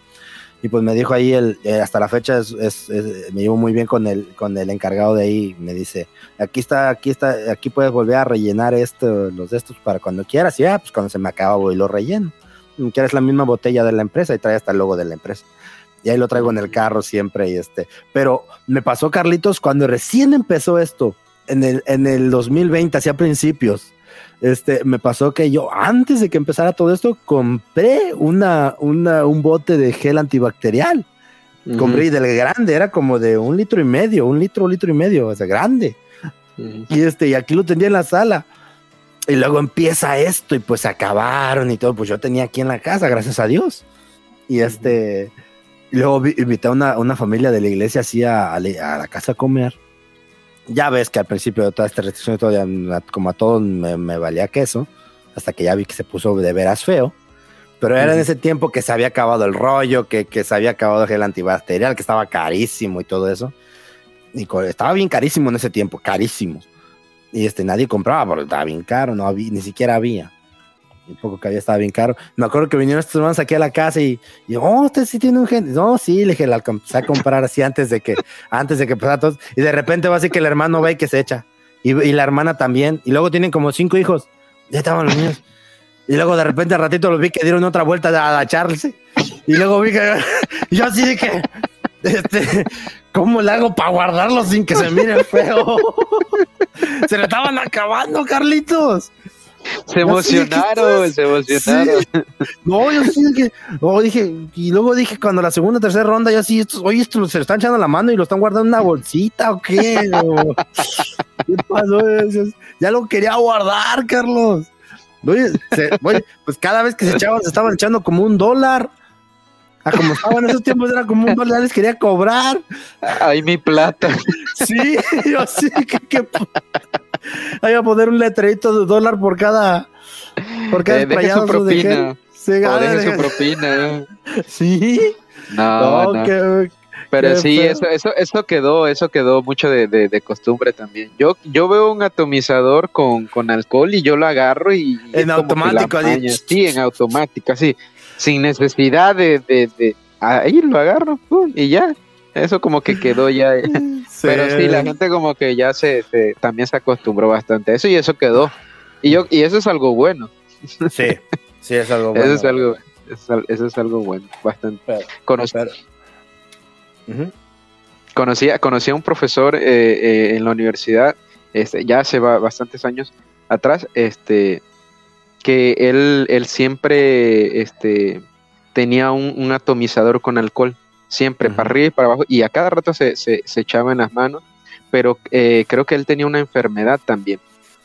Y pues me dijo ahí, el, eh, hasta la fecha es, es- es- me llevo muy bien con el, con el encargado de ahí. Me dice, aquí está, aquí está, aquí puedes volver a rellenar esto, los de estos para cuando quieras. Y ya, pues cuando se me acaba voy y lo relleno. Como quieres la misma botella de la empresa y trae hasta el logo de la empresa. Y ahí lo traigo en el carro siempre y este. Pero me pasó, Carlitos, cuando recién empezó esto, en el, en el 2020, hacia principios, este, me pasó que yo, antes de que empezara todo esto, compré una, una, un bote de gel antibacterial. Compré y del grande, era como de un litro y medio, un litro, un litro y medio, o sea, grande. Y este, y aquí lo tenía en la sala. Y luego empieza esto, y pues se acabaron y todo. Pues yo tenía aquí en la casa, gracias a Dios. Y este, y luego vi- invité a una, una familia de la iglesia así a, a la- casa a comer. Ya ves que al principio de toda esta restricción, y todo, ya, como a todos me, me valía queso, hasta que ya vi que se puso de veras feo. Pero era en Ujú. ese tiempo que se había acabado el rollo, que, que se había acabado el gel antibacterial, que estaba carísimo y todo eso. Y estaba bien carísimo en ese tiempo, carísimo. Y este, nadie compraba porque estaba bien caro, no había, ni siquiera había. El poco que había estaba bien caro. Me acuerdo que vinieron estos hermanos aquí a la casa y, y oh, usted sí tiene un gen. No, sí, le dije, la empecé a comprar así antes de que, antes de que pasara todo. Y de repente va así que el hermano ve que se echa. Y, y la hermana también. Y luego tienen como cinco hijos. Ya estaban los niños. Y luego de repente al ratito los vi que dieron otra vuelta a agacharse. Y luego vi que y yo así que, este, ¿cómo le hago para guardarlo sin que se mire feo? Se le estaban acabando, Carlitos. Se Yo sí, ¿qué emocionaron, se emocionaron. Sí. No, yo sí dije, no, dije, y luego dije cuando la segunda, tercera ronda, yo sí, estos, oye, esto se lo están echando la mano y lo están guardando en una bolsita o qué? O, ¿Qué pasó? Ya lo quería guardar, Carlos. Oye, se- oye, pues cada vez que se echaban, se estaban echando como un dólar. Ah, como estaban en esos tiempos, era como un dólar, ya les quería cobrar. Ay, mi plata. Sí, yo sí, que, que Ahí va a poner un letrerito de dólar por cada por cada Eh, deje su propina. Sí, O gana, deje su propina. sí. No, No, no. Pero qué sí, eso, eso, eso quedó, eso quedó mucho de, de- de costumbre también. Yo, yo veo un atomizador con, con alcohol y yo lo agarro y En automático, así. sí, en automático, así, sin necesidad de, de, de- ahí lo agarro pum, y ya. Eso como que quedó ya. Pero sí, la gente como que ya se, se- también se acostumbró bastante a eso y eso quedó. Y yo, y eso es algo bueno. Sí, sí, es algo bueno. Eso es algo, eso es al- eso es algo bueno, bastante. Pero- Conocí- pero- Ujú. conocía, conocí a un profesor eh, eh, en la universidad, este, ya hace ba- bastantes años atrás, este, que él, él siempre este, tenía un, un atomizador con alcohol, siempre para arriba y para abajo, y a cada rato se, se, se echaba en las manos, pero eh, creo que él tenía una enfermedad también,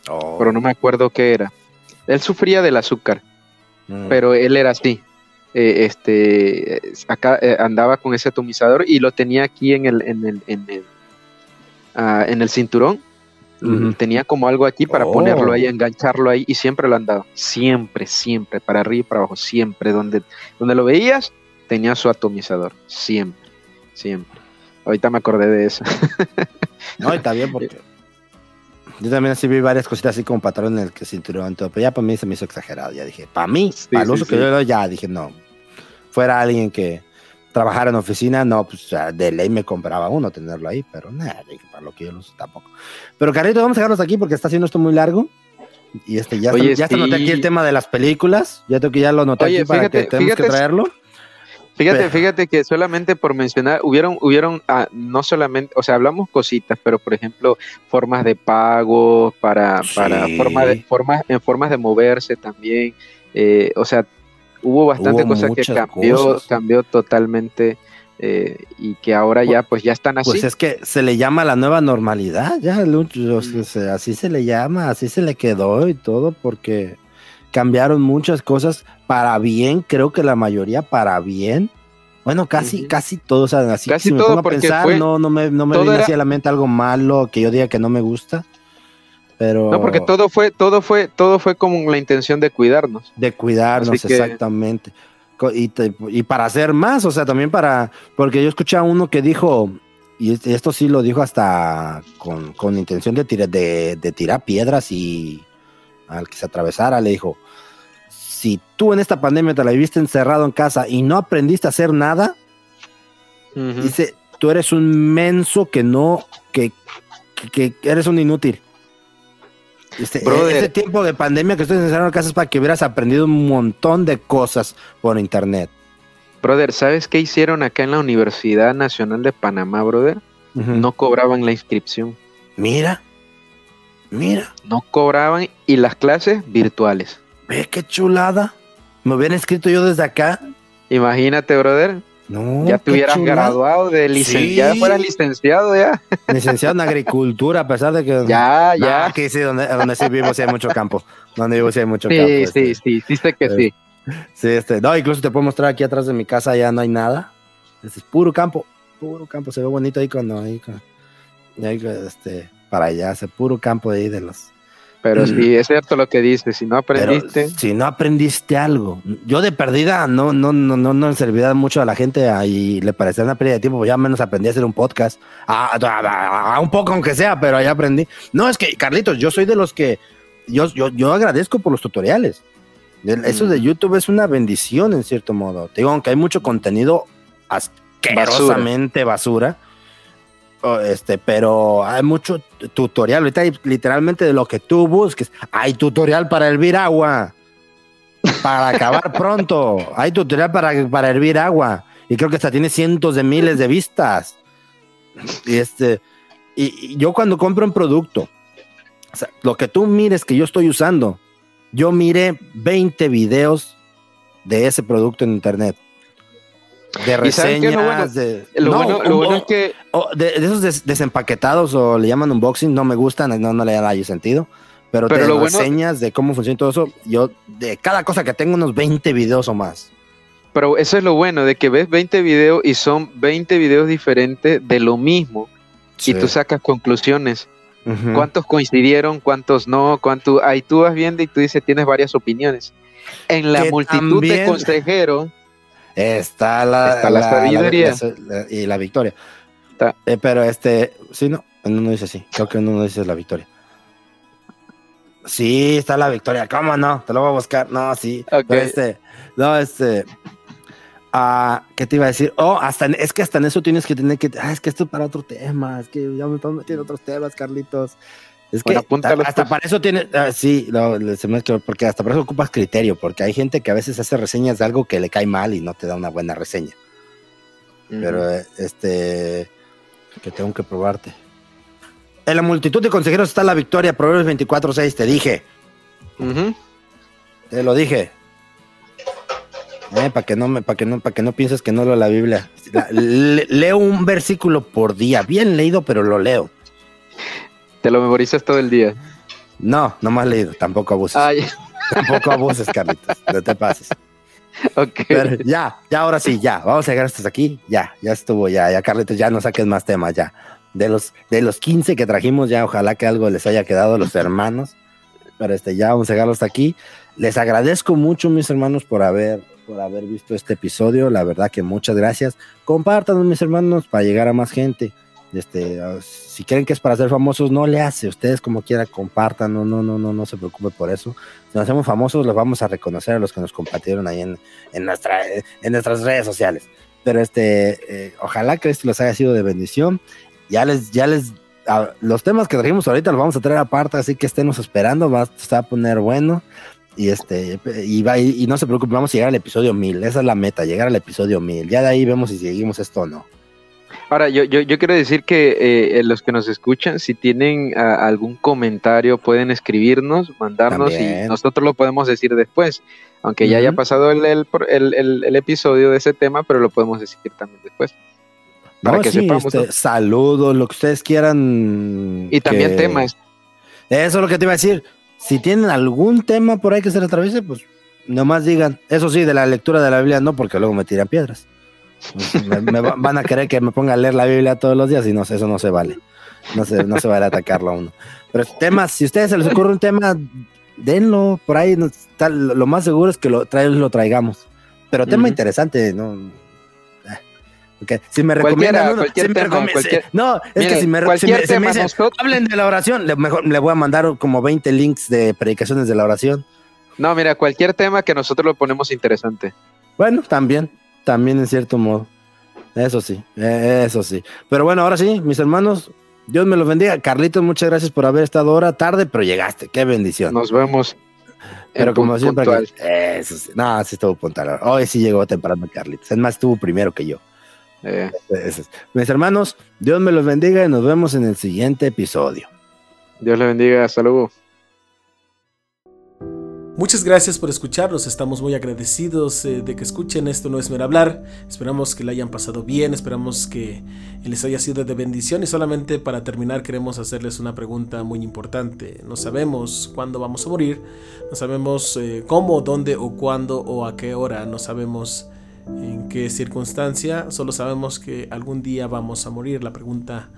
Oh. pero no me acuerdo qué era. Él sufría del azúcar, Mm. pero él era así. eh, este acá eh, andaba con ese atomizador y lo tenía aquí en el en el en el, ah, en el cinturón tenía como algo aquí para Oh. ponerlo ahí engancharlo ahí y siempre lo andaba siempre siempre para arriba y para abajo siempre donde donde lo veías tenía su atomizador siempre siempre ahorita me acordé de eso No, está bien porque yo también así vi varias cositas así como patrón en el que cinturón todo, pero ya para mí se me hizo exagerado. Ya dije, para mí, Sí, para el sí, uso que sí. yo doy, ya dije, no. Fuera alguien que trabajara en oficina, no, pues de ley me compraba uno tenerlo ahí, pero nada, dije, para lo que yo lo uso tampoco. Pero Carlito, vamos a dejarlos aquí porque está haciendo esto muy largo. Y este, ya, Oye, está, ya sí. noté aquí el tema de las películas. Ya tengo que ya lo noté Oye, aquí para fíjate- que tenemos que fíjate- traerlo. Fíjate, Pero- fíjate que solamente por mencionar, hubieron, hubieron, ah, no solamente, o sea, hablamos cositas, pero por ejemplo, formas de pago, para, para Sí. forma de, formas, en formas de moverse también, eh, o sea, hubo bastante Hubo cosas que cambió, cosas. cambió totalmente, eh, y que ahora ya, pues ya están así. Pues es que se le llama la nueva normalidad, ya, Lucho, así se le llama, así se le quedó y todo, porque cambiaron muchas cosas para bien, creo que la mayoría para bien. Bueno, casi, casi todo, o sea, así Casi si me todo, pongo a porque pensar, fue- no, no me, no me viene era- así a la mente algo malo que yo diga que no me gusta, pero No, porque todo fue, todo fue, todo fue con la intención de cuidarnos. de cuidarnos que- exactamente. Y, te- y para hacer más, o sea, también para, porque yo escuché a uno que dijo, y es- esto sí lo dijo hasta con, con intención de, tira- de, de tirar piedras y al que se atravesara, le dijo, si tú en esta pandemia te la viviste encerrado en casa y no aprendiste a hacer nada. Dice, tú eres un menso que no, que, que, que eres un inútil. Este, ese tiempo de pandemia que estoy encerrado en casa es para que hubieras aprendido un montón de cosas por internet. Brother, ¿sabes qué hicieron acá en la Universidad Nacional de Panamá, brother? No cobraban la inscripción. Mira, mira, No cobraban y las clases virtuales. Ve qué chulada. Me hubiera escrito yo desde acá. Imagínate, brother. No, ya te hubieras chulada. graduado de licenciado. Sí. Ya fueras licenciado ya. Licenciado en agricultura, a pesar de que. Ya, No, ya. aquí sí, donde, donde sí vivo, sí hay mucho campo. Donde vivo, sí hay mucho campo. Sí, este. sí, sí, sí sé que Eh, sí. Sí, este. No, incluso te puedo mostrar aquí atrás de mi casa, ya no hay nada. Este es puro campo. Puro campo. Se ve bonito ahí cuando. Ahí, ahí, este, para allá, ese puro campo de ahí de los. Pero sí, es cierto lo que dices. Si no Pero aprendiste, si no aprendiste algo, yo de perdida no, no, no, no, no servirá mucho a la gente ah, y le parecía una pérdida de tiempo, pues ya menos aprendí a hacer un podcast, a, a- a- un poco aunque sea, pero ya aprendí. No, es que, Carlitos, yo soy de los que, yo, yo, yo agradezco por los tutoriales. Eso Mm. de YouTube es una bendición en cierto modo. Te digo, aunque hay mucho contenido asquerosamente basura, o, este, pero hay mucho tutorial. Ahorita hay literalmente de lo que tú busques. Hay tutorial para hervir agua. Para acabar pronto. Hay tutorial para, para hervir agua. Y creo que hasta tiene cientos de miles de vistas. Y este. Y, y yo cuando compro un producto, o sea, lo que tú mires que yo estoy usando, yo miré 20 videos de ese producto en internet. De ¿Y saben qué es lo bueno? reseñas, de. lo, No, bueno, lo un- bueno es que de, de esos des- desempaquetados o le llaman unboxing, no me gustan, no, no le da sentido. Pero, Pero de lo bueno- reseñas de cómo funciona todo eso, yo de cada cosa que tengo unos 20 videos o más. Pero eso es lo bueno, de que ves 20 videos y son 20 videos diferentes de lo mismo y tú sacas conclusiones. Ujú. ¿Cuántos coincidieron? ¿Cuántos no? ¿Cuánto? Ahí tú vas viendo y tú dices, tienes varias opiniones. En la Que multitud de también- consejeros, Está la, Está la sabiduría. la- la- y la victoria. Está- Eh, pero este, sí, no, uno dice así. Creo que uno dice la victoria. Sí, está la victoria. ¿Cómo no? Te lo voy a buscar. No, sí. Ok. Pero este, no, este. Ah, ¿Qué te iba a decir? Oh, hasta es que hasta en eso tienes que tener que. Ah, es que esto es para otro tema. Es que ya me están metiendo otros temas, Carlitos. Es que Bueno, hasta para eso tiene. ah, sí, no, le- se me que- porque hasta para eso ocupas criterio. Porque hay gente que a veces hace reseñas de algo que le cae mal y no te da una buena reseña. Pero eh, este. Que tengo que probarte. En la multitud de consejeros está la victoria, Proverbios 24.6, te dije. Te lo dije. para que no me, para que no, para que no pienses que no leo la Biblia. La- le- leo un versículo por día, bien leído, pero lo leo. Te lo memorizas todo el día. No, no más leído, tampoco abuses. Ay, Tampoco abuses, Carlitos. No te pases. ok. Pero ya, ya ahora sí, ya. Vamos a llegar hasta aquí. Ya, ya estuvo, ya, ya, Carlitos, ya no saques más temas, ya. De los, de los 15 que trajimos, ya ojalá que algo les haya quedado a los hermanos. Pero este, ya vamos a llegar hasta aquí. Les agradezco mucho, mis hermanos, por haber, por haber visto este episodio. La verdad que muchas gracias. Compartan, mis hermanos, para llegar a más gente. Este, ah, si creen que es para ser famosos, no le hace. Ustedes como quiera compartan, no, no, no, no, no se preocupe por eso. Si nos hacemos famosos, los vamos a reconocer a los que nos compartieron ahí en, en, nuestra, en nuestras redes sociales. Pero este, eh, ojalá que esto les haya sido de bendición. Ya les, ya les, a- los temas que trajimos ahorita los vamos a traer aparte, así que estemos esperando, va, se va a poner bueno. Y este, y, va, y, y no se preocupen, vamos a llegar al episodio 1000. Esa es la meta, llegar al episodio 1000. Ya de ahí vemos si seguimos esto o no. Ahora, yo, yo, yo quiero decir que eh, eh, los que nos escuchan, si tienen ah, algún comentario, pueden escribirnos, mandarnos También. y nosotros lo podemos decir después. Aunque ya haya pasado el, el, el- episodio de ese tema, pero lo podemos decir también después. Para No, que sí, sepamos. este, saludos, lo que ustedes quieran. Y también que- temas. Eso es lo que te iba a decir. Si tienen algún tema por ahí que se les atraviese, pues nomás digan. Eso sí, de la lectura de la Biblia no, porque luego me tiran piedras. Me, me va- van a querer que me ponga a leer la Biblia todos los días y no, eso no se vale. No se, no se vale atacarlo a uno. Pero temas, si a ustedes se les ocurre un tema, denlo por ahí. está- lo más seguro es que lo, trae- lo traigamos. Pero tema Ujú. interesante, ¿no? Ah, ok. Si me recomiendan uno- cualquier si me tema, recomiendan- cualquier- no, es Mire, que si me, si me- si me dicen, nosotros- hablen de la oración, le, mejor, le voy a mandar como 20 links de predicaciones de la oración. No, mira, cualquier tema que nosotros lo ponemos interesante. Bueno, también, también en cierto modo. Eso sí, eh, eso sí. Pero bueno, ahora sí, mis hermanos, Dios me los bendiga. Carlitos, muchas gracias por haber estado ahora tarde, pero llegaste. Qué bendición. Nos vemos. pero como siempre, puntual. eso sí. No, sí estuvo puntual. Hoy sí llegó temprano Carlitos. Es más, estuvo primero que yo. Eh, Eso es. Mis hermanos, Dios me los bendiga y nos vemos en el siguiente episodio. Dios le bendiga. Hasta luego. Muchas gracias por escucharnos, estamos muy agradecidos eh, de que escuchen esto no es mero hablar, esperamos que le hayan pasado bien, esperamos que les haya sido de bendición y solamente para terminar queremos hacerles una pregunta muy importante, no sabemos cuándo vamos a morir, no sabemos eh, cómo, dónde o cuándo o a qué hora, no sabemos en qué circunstancia, solo sabemos que algún día vamos a morir, la pregunta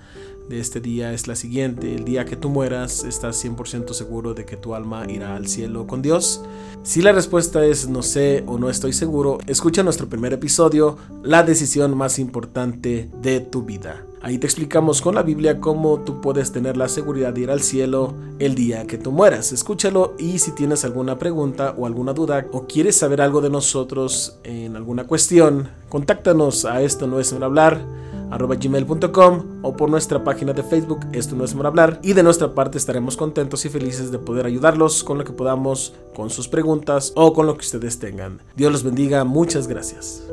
de este día es la siguiente. El día que tú mueras, ¿estás 100% seguro de que tu alma irá al cielo con Dios? Si la respuesta es no sé o no estoy seguro, escucha nuestro primer episodio, La decisión más importante de tu vida. Ahí te explicamos con la Biblia cómo tú puedes tener la seguridad de ir al cielo el día que tú mueras. Escúchalo y si tienes alguna pregunta o alguna duda o quieres saber algo de nosotros en alguna cuestión, contáctanos a esto no es hablar arroba gmail.com o por nuestra página de Facebook Esto no es por hablar y de nuestra parte estaremos contentos y felices de poder ayudarlos con lo que podamos, con sus preguntas o con lo que ustedes tengan. Dios los bendiga, muchas gracias.